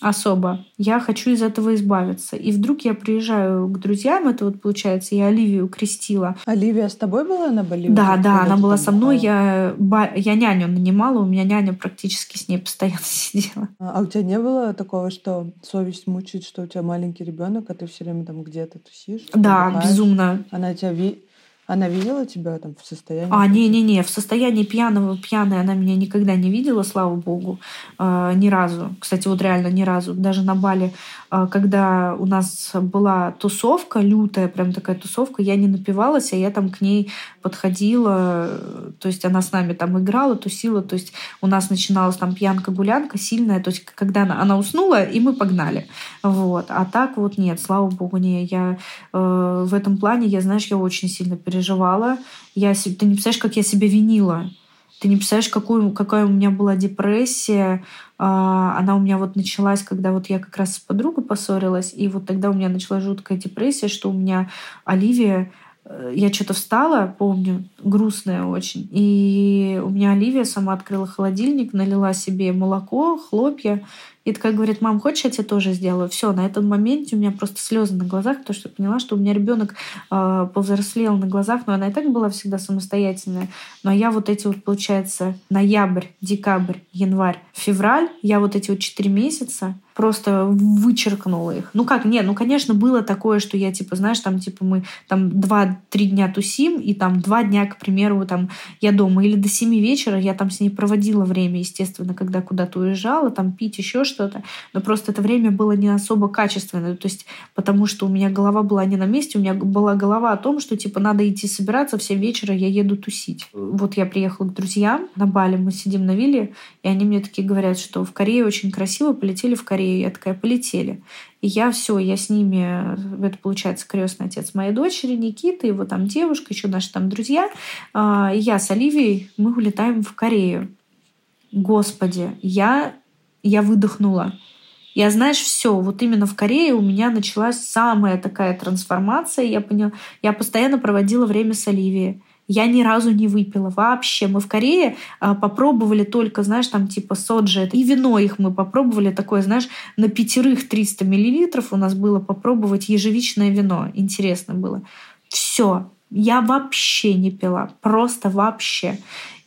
особо. Я хочу из этого избавиться. И вдруг я приезжаю к друзьям, это вот получается, я Оливию крестила. Оливия с тобой была на Бали? Да, да, она была со мной. Я, я няню нанимала, у меня няня практически с ней постоянно сидела. А, а у тебя не было такого, что совесть мучает, что у тебя маленький ребенок, а ты все время там где-то тусишь? Да, отдыхаешь? безумно. Она тебя ви она видела тебя там в состоянии? А, не-не-не, в состоянии пьяного, пьяной она меня никогда не видела, слава богу, э, ни разу. Кстати, вот реально ни разу. Даже на Бали, э, когда у нас была тусовка, лютая прям такая тусовка, я не напивалась, а я там к ней подходила, то есть она с нами там играла, тусила, то есть у нас начиналась там пьянка-гулянка сильная, то есть когда она, она уснула, и мы погнали. Вот. А так вот нет, слава богу, не. Я э, в этом плане, я, знаешь, я очень сильно переживала переживала. Я, ты не представляешь, как я себя винила. Ты не представляешь, какую, какая у меня была депрессия. А, она у меня вот началась, когда вот я как раз с подругой поссорилась, и вот тогда у меня началась жуткая депрессия, что у меня Оливия э, я что-то встала, помню, грустная очень. И у меня Оливия сама открыла холодильник, налила себе молоко, хлопья и такая говорит, мам, хочешь, я тебе тоже сделаю? Все, на этом моменте у меня просто слезы на глазах, потому что я поняла, что у меня ребенок э, повзрослел на глазах, но она и так была всегда самостоятельная. Но я вот эти вот, получается, ноябрь, декабрь, январь, февраль, я вот эти вот четыре месяца просто вычеркнула их. Ну как, нет, ну конечно было такое, что я типа, знаешь, там типа мы там два-три дня тусим, и там два дня, к примеру, там я дома, или до семи вечера я там с ней проводила время, естественно, когда куда-то уезжала, там пить еще что что-то. Но просто это время было не особо качественное. То есть потому что у меня голова была не на месте, у меня была голова о том, что типа надо идти собираться, все вечера я еду тусить. Вот я приехала к друзьям на Бали, мы сидим на вилле, и они мне такие говорят, что в Корее очень красиво, полетели в Корею. Я такая, полетели. И я все, я с ними, это получается крестный отец моей дочери, Никита, его там девушка, еще наши там друзья. А, и я с Оливией, мы улетаем в Корею. Господи, я, я выдохнула. Я, знаешь, все, вот именно в Корее у меня началась самая такая трансформация. Я поняла, я постоянно проводила время с Оливией. Я ни разу не выпила вообще. Мы в Корее а, попробовали только, знаешь, там типа соджи. И вино их мы попробовали такое, знаешь, на пятерых 300 миллилитров у нас было попробовать ежевичное вино. Интересно было. Все. Я вообще не пила. Просто вообще.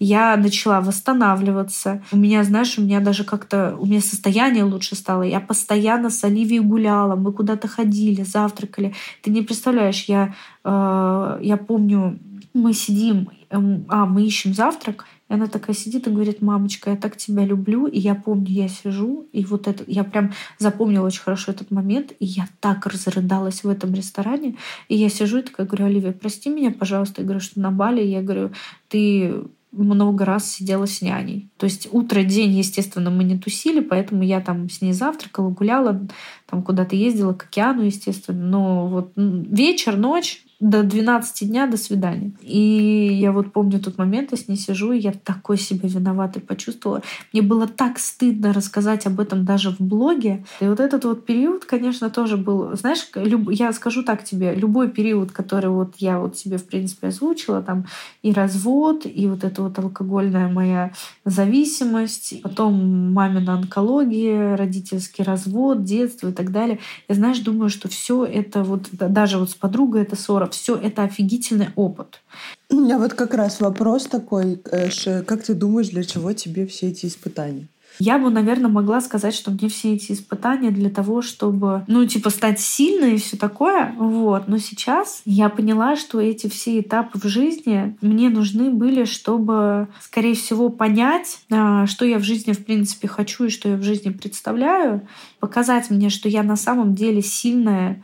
Я начала восстанавливаться. У меня, знаешь, у меня даже как-то... У меня состояние лучше стало. Я постоянно с Оливией гуляла. Мы куда-то ходили, завтракали. Ты не представляешь, я, э, я помню, мы сидим, эм, а, мы ищем завтрак, и она такая сидит и говорит, мамочка, я так тебя люблю. И я помню, я сижу, и вот это, я прям запомнила очень хорошо этот момент, и я так разрыдалась в этом ресторане. И я сижу и такая говорю, Оливия, прости меня, пожалуйста. Я говорю, что на Бали, я говорю, ты много раз сидела с няней. То есть утро, день, естественно, мы не тусили, поэтому я там с ней завтракала, гуляла, там куда-то ездила к океану, естественно. Но вот вечер, ночь, до 12 дня, до свидания. И я вот помню тот момент, я с ней сижу, и я такой себя виноватой почувствовала. Мне было так стыдно рассказать об этом даже в блоге. И вот этот вот период, конечно, тоже был... Знаешь, люб... я скажу так тебе, любой период, который вот я вот себе, в принципе, озвучила, там и развод, и вот эта вот алкогольная моя зависимость, потом мамина онкология, родительский развод, детство и так далее. Я, знаешь, думаю, что все это вот, даже вот с подругой это ссора, все это офигительный опыт. У меня вот как раз вопрос такой, как ты думаешь, для чего тебе все эти испытания? Я бы, наверное, могла сказать, что мне все эти испытания для того, чтобы, ну, типа, стать сильной и все такое. Вот. Но сейчас я поняла, что эти все этапы в жизни мне нужны были, чтобы, скорее всего, понять, а, что я в жизни, в принципе, хочу и что я в жизни представляю, показать мне, что я на самом деле сильная,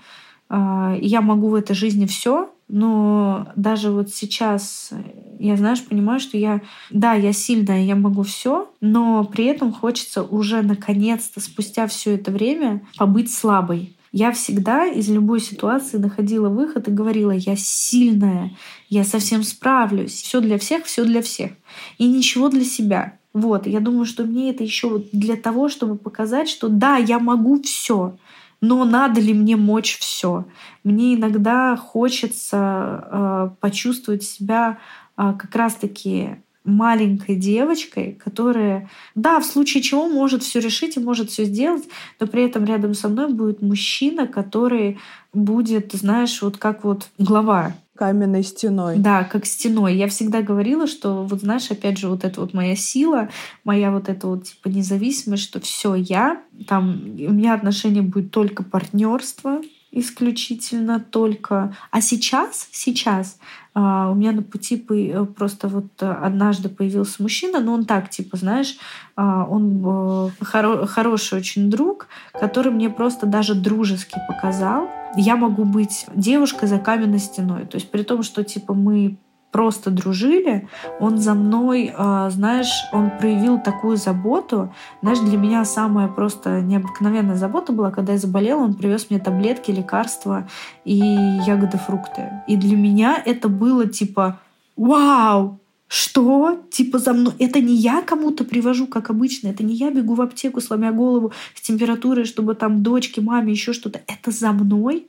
я могу в этой жизни все, но даже вот сейчас я, знаешь, понимаю, что я, да, я сильная, я могу все, но при этом хочется уже наконец-то, спустя все это время, побыть слабой. Я всегда из любой ситуации находила выход и говорила, я сильная, я совсем справлюсь, все для всех, все для всех. И ничего для себя. Вот, я думаю, что мне это еще для того, чтобы показать, что да, я могу все. Но надо ли мне мочь все? Мне иногда хочется э, почувствовать себя э, как раз-таки маленькой девочкой, которая, да, в случае чего может все решить и может все сделать, но при этом рядом со мной будет мужчина, который будет, знаешь, вот как вот глава каменной стеной. Да, как стеной. Я всегда говорила, что вот знаешь, опять же, вот эта вот моя сила, моя вот эта вот типа независимость, что все я, там у меня отношения будет только партнерство, исключительно только. А сейчас, сейчас а, у меня на пути э, просто вот э, однажды появился мужчина, но он так, типа, знаешь, а, он э, хоро хороший очень друг, который мне просто даже дружески показал, я могу быть девушкой за каменной стеной. То есть при том, что типа мы просто дружили, он за мной, а, знаешь, он проявил такую заботу. Знаешь, для меня самая просто необыкновенная забота была, когда я заболела, он привез мне таблетки, лекарства и ягоды, фрукты. И для меня это было типа «Вау! Что? Типа за мной? Это не я кому-то привожу, как обычно. Это не я бегу в аптеку, сломя голову с температурой, чтобы там дочке, маме, еще что-то. Это за мной?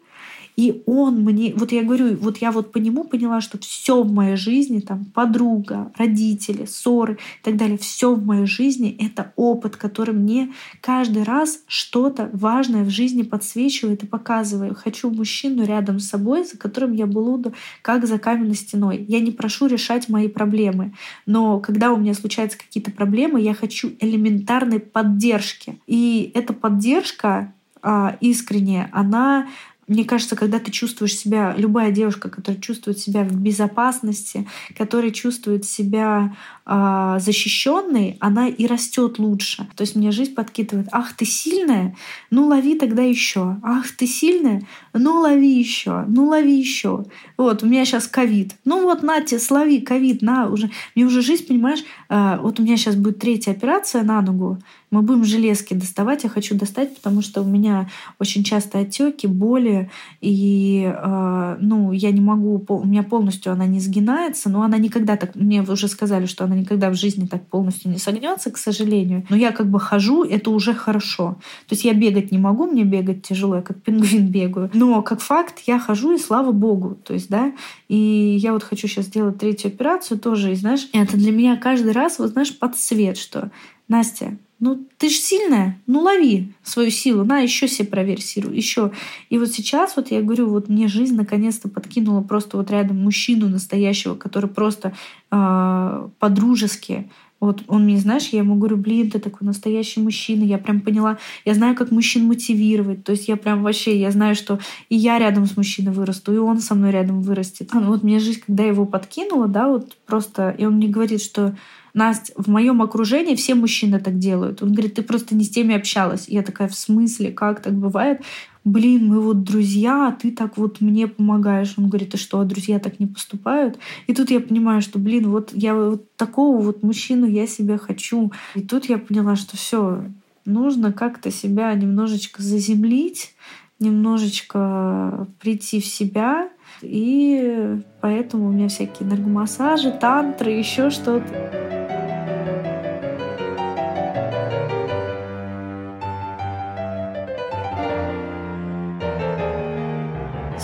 И он мне, вот я говорю, вот я вот по нему поняла, что все в моей жизни, там подруга, родители, ссоры и так далее, все в моей жизни — это опыт, который мне каждый раз что-то важное в жизни подсвечивает и показывает. Хочу мужчину рядом с собой, за которым я буду как за каменной стеной. Я не прошу решать мои проблемы, но когда у меня случаются какие-то проблемы, я хочу элементарной поддержки. И эта поддержка а, искренняя, она мне кажется, когда ты чувствуешь себя, любая девушка, которая чувствует себя в безопасности, которая чувствует себя защищенной, она и растет лучше. То есть мне жизнь подкидывает, ах, ты сильная, ну лови тогда еще. Ах, ты сильная, ну лови еще, ну лови еще. Вот, у меня сейчас ковид. Ну вот, на тебе, слови ковид, на, уже. Мне уже жизнь, понимаешь, а, вот у меня сейчас будет третья операция на ногу, мы будем железки доставать. Я хочу достать, потому что у меня очень часто отеки, боли, и э, ну, я не могу, у меня полностью она не сгинается, но она никогда так, мне уже сказали, что она никогда в жизни так полностью не согнется, к сожалению. Но я как бы хожу, это уже хорошо. То есть я бегать не могу, мне бегать тяжело, я как пингвин бегаю. Но как факт я хожу, и слава богу. То есть, да, и я вот хочу сейчас сделать третью операцию тоже, и знаешь, это для меня каждый раз, вот знаешь, под свет, что Настя, ну ты же сильная, ну лови свою силу, на еще себе проверь силу, еще. И вот сейчас вот я говорю, вот мне жизнь наконец-то подкинула просто вот рядом мужчину настоящего, который просто э, по-дружески вот он мне, знаешь, я ему говорю, блин, ты такой настоящий мужчина. Я прям поняла, я знаю, как мужчин мотивировать. То есть я прям вообще, я знаю, что и я рядом с мужчиной вырасту, и он со мной рядом вырастет. А, вот мне жизнь, когда его подкинула, да, вот просто, и он мне говорит, что Настя, в моем окружении все мужчины так делают. Он говорит, ты просто не с теми общалась. я такая, в смысле, как так бывает? Блин, мы вот друзья, а ты так вот мне помогаешь. Он говорит, а что, а друзья так не поступают? И тут я понимаю, что, блин, вот я вот такого вот мужчину я себе хочу. И тут я поняла, что все, нужно как-то себя немножечко заземлить, немножечко прийти в себя, и поэтому у меня всякие энергомассажи, тантры, еще что-то.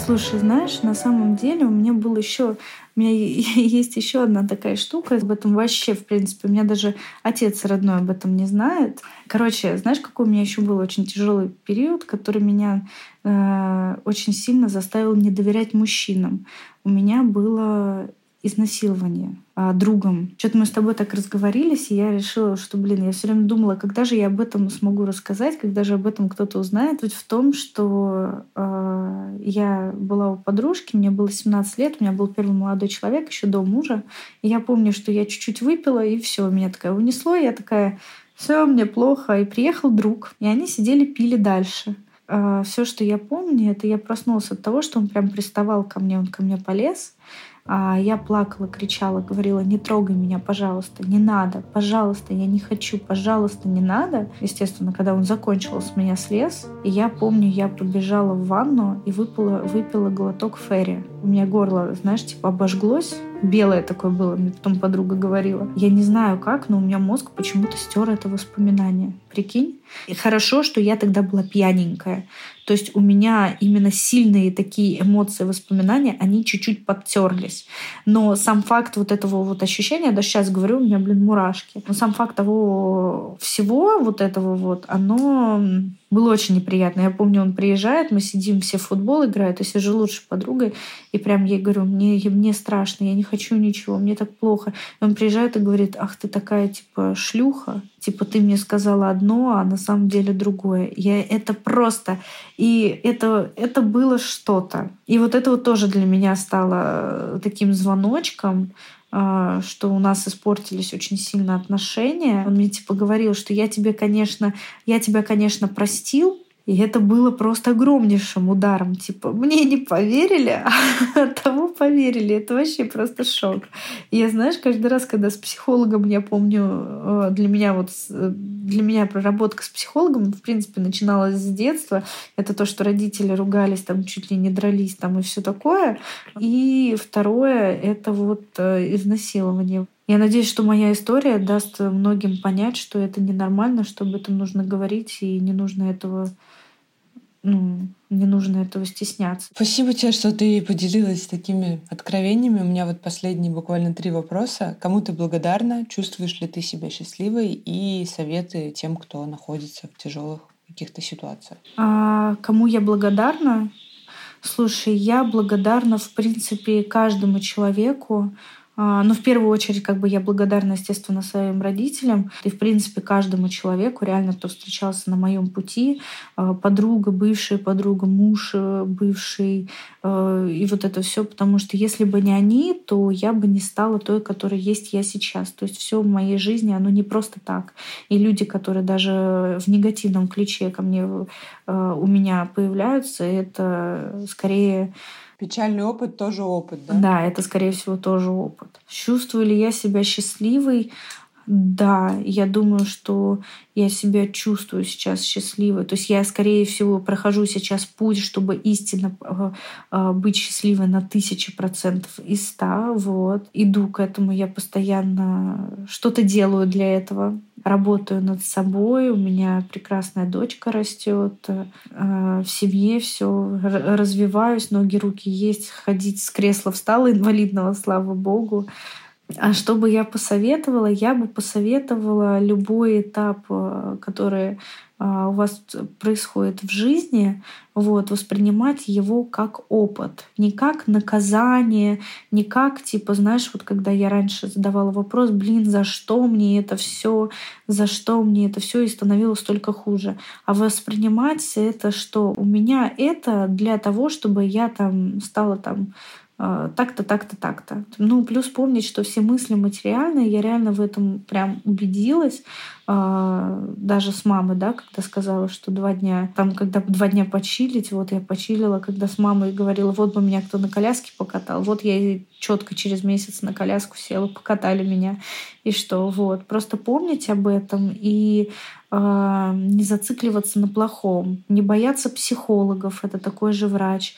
Слушай, знаешь, на самом деле у меня был еще, у меня есть еще одна такая штука. Об этом вообще, в принципе, у меня даже отец родной об этом не знает. Короче, знаешь, какой у меня еще был очень тяжелый период, который меня э, очень сильно заставил не доверять мужчинам. У меня было изнасилование а, другом. Что-то мы с тобой так разговорились, и я решила, что, блин, я все время думала, когда же я об этом смогу рассказать, когда же об этом кто-то узнает. Суть в том, что э, я была у подружки, мне было 17 лет, у меня был первый молодой человек еще до мужа. И я помню, что я чуть-чуть выпила, и все, меня такая унесло, я такая, все, мне плохо. И приехал друг, и они сидели, пили дальше. Э, все, что я помню, это я проснулась от того, что он прям приставал ко мне, он ко мне полез. А я плакала, кричала, говорила, не трогай меня, пожалуйста, не надо, пожалуйста, я не хочу, пожалуйста, не надо. Естественно, когда он закончил, с меня слез. И я помню, я побежала в ванну и выпила, выпила глоток ферри. У меня горло, знаешь, типа обожглось, белое такое было, мне потом подруга говорила. Я не знаю как, но у меня мозг почему-то стер это воспоминание. Прикинь? И хорошо, что я тогда была пьяненькая. То есть у меня именно сильные такие эмоции, воспоминания, они чуть-чуть подтерлись. Но сам факт вот этого вот ощущения, даже сейчас говорю, у меня, блин, мурашки. Но сам факт того всего вот этого вот, оно было очень неприятно. Я помню, он приезжает, мы сидим, все в футбол играют, я сижу лучше подругой, и прям ей говорю, мне, мне страшно, я не хочу ничего, мне так плохо. И он приезжает и говорит, ах, ты такая, типа, шлюха, типа, ты мне сказала одно, а на самом деле другое. Я это просто... И это, это было что-то. И вот это вот тоже для меня стало таким звоночком, что у нас испортились очень сильно отношения. Он мне типа говорил, что я тебе, конечно, я тебя, конечно, простил, и это было просто огромнейшим ударом. Типа, мне не поверили, а тому поверили. Это вообще просто шок. И я, знаешь, каждый раз, когда с психологом, я помню, э, для меня вот для меня проработка с психологом, в принципе, начиналась с детства. Это то, что родители ругались, там чуть ли не дрались, там и все такое. И второе — это вот э, изнасилование. Я надеюсь, что моя история даст многим понять, что это ненормально, что об этом нужно говорить, и не нужно этого ну, не нужно этого стесняться. Спасибо тебе, что ты поделилась такими откровениями. У меня вот последние буквально три вопроса. Кому ты благодарна? Чувствуешь ли ты себя счастливой? И советы тем, кто находится в тяжелых каких-то ситуациях. А, кому я благодарна? Слушай, я благодарна, в принципе, каждому человеку, но в первую очередь, как бы я благодарна, естественно, своим родителям и, в принципе, каждому человеку, реально, кто встречался на моем пути, а, подруга, бывшая подруга, муж э, бывший, э, и вот это все, потому что если бы не они, то я бы не стала той, которой есть я сейчас. То есть все в моей жизни, оно не просто так. И люди, которые даже в негативном ключе ко мне э, у меня появляются, это скорее Печальный опыт тоже опыт, да? Да, это, скорее всего, тоже опыт. Чувствую ли я себя счастливой? Да, я думаю, что я себя чувствую сейчас счастливой. То есть я, скорее всего, прохожу сейчас путь, чтобы истинно э, э, быть счастливой на тысячи процентов из ста. Вот. Иду к этому, я постоянно что-то делаю для этого. Работаю над собой, у меня прекрасная дочка растет, э, в семье все развиваюсь, ноги, руки есть, ходить с кресла встала инвалидного, слава богу. А что бы я посоветовала? Я бы посоветовала любой этап, э, который а, у вас происходит в жизни, вот, воспринимать его как опыт, не как наказание, не как, типа, знаешь, вот когда я раньше задавала вопрос, блин, за что мне это все, за что мне это все и становилось только хуже, а воспринимать это, что у меня это для того, чтобы я там стала там так-то, так-то, так-то. Ну, плюс помнить, что все мысли материальные, я реально в этом прям убедилась, а, даже с мамой, да, когда сказала, что два дня, там, когда два дня почилить, вот я почилила, когда с мамой говорила, вот бы меня кто на коляске покатал, вот я четко через месяц на коляску села, покатали меня, и что, вот. Просто помнить об этом и э, не зацикливаться на плохом, не бояться психологов, это такой же врач,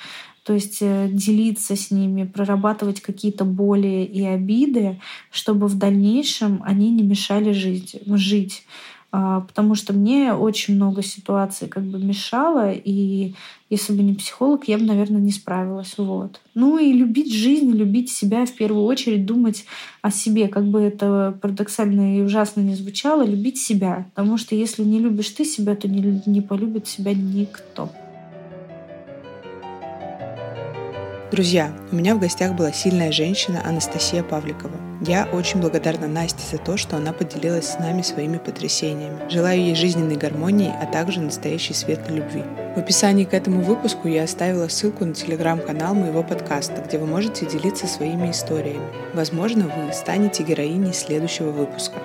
то есть э, делиться с ними, прорабатывать какие-то боли и обиды, чтобы в дальнейшем они не мешали жить. жить. А, потому что мне очень много ситуаций как бы мешало, и если бы не психолог, я бы, наверное, не справилась. Вот. Ну и любить жизнь, любить себя в первую очередь, думать о себе, как бы это парадоксально и ужасно не звучало, любить себя. Потому что если не любишь ты себя, то не, не полюбит себя никто. Друзья, у меня в гостях была сильная женщина Анастасия Павликова. Я очень благодарна Насте за то, что она поделилась с нами своими потрясениями. Желаю ей жизненной гармонии, а также настоящей светлой любви. В описании к этому выпуску я оставила ссылку на телеграм-канал моего подкаста, где вы можете делиться своими историями. Возможно, вы станете героиней следующего выпуска.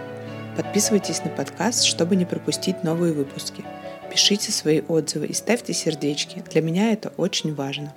Подписывайтесь на подкаст, чтобы не пропустить новые выпуски. Пишите свои отзывы и ставьте сердечки. Для меня это очень важно.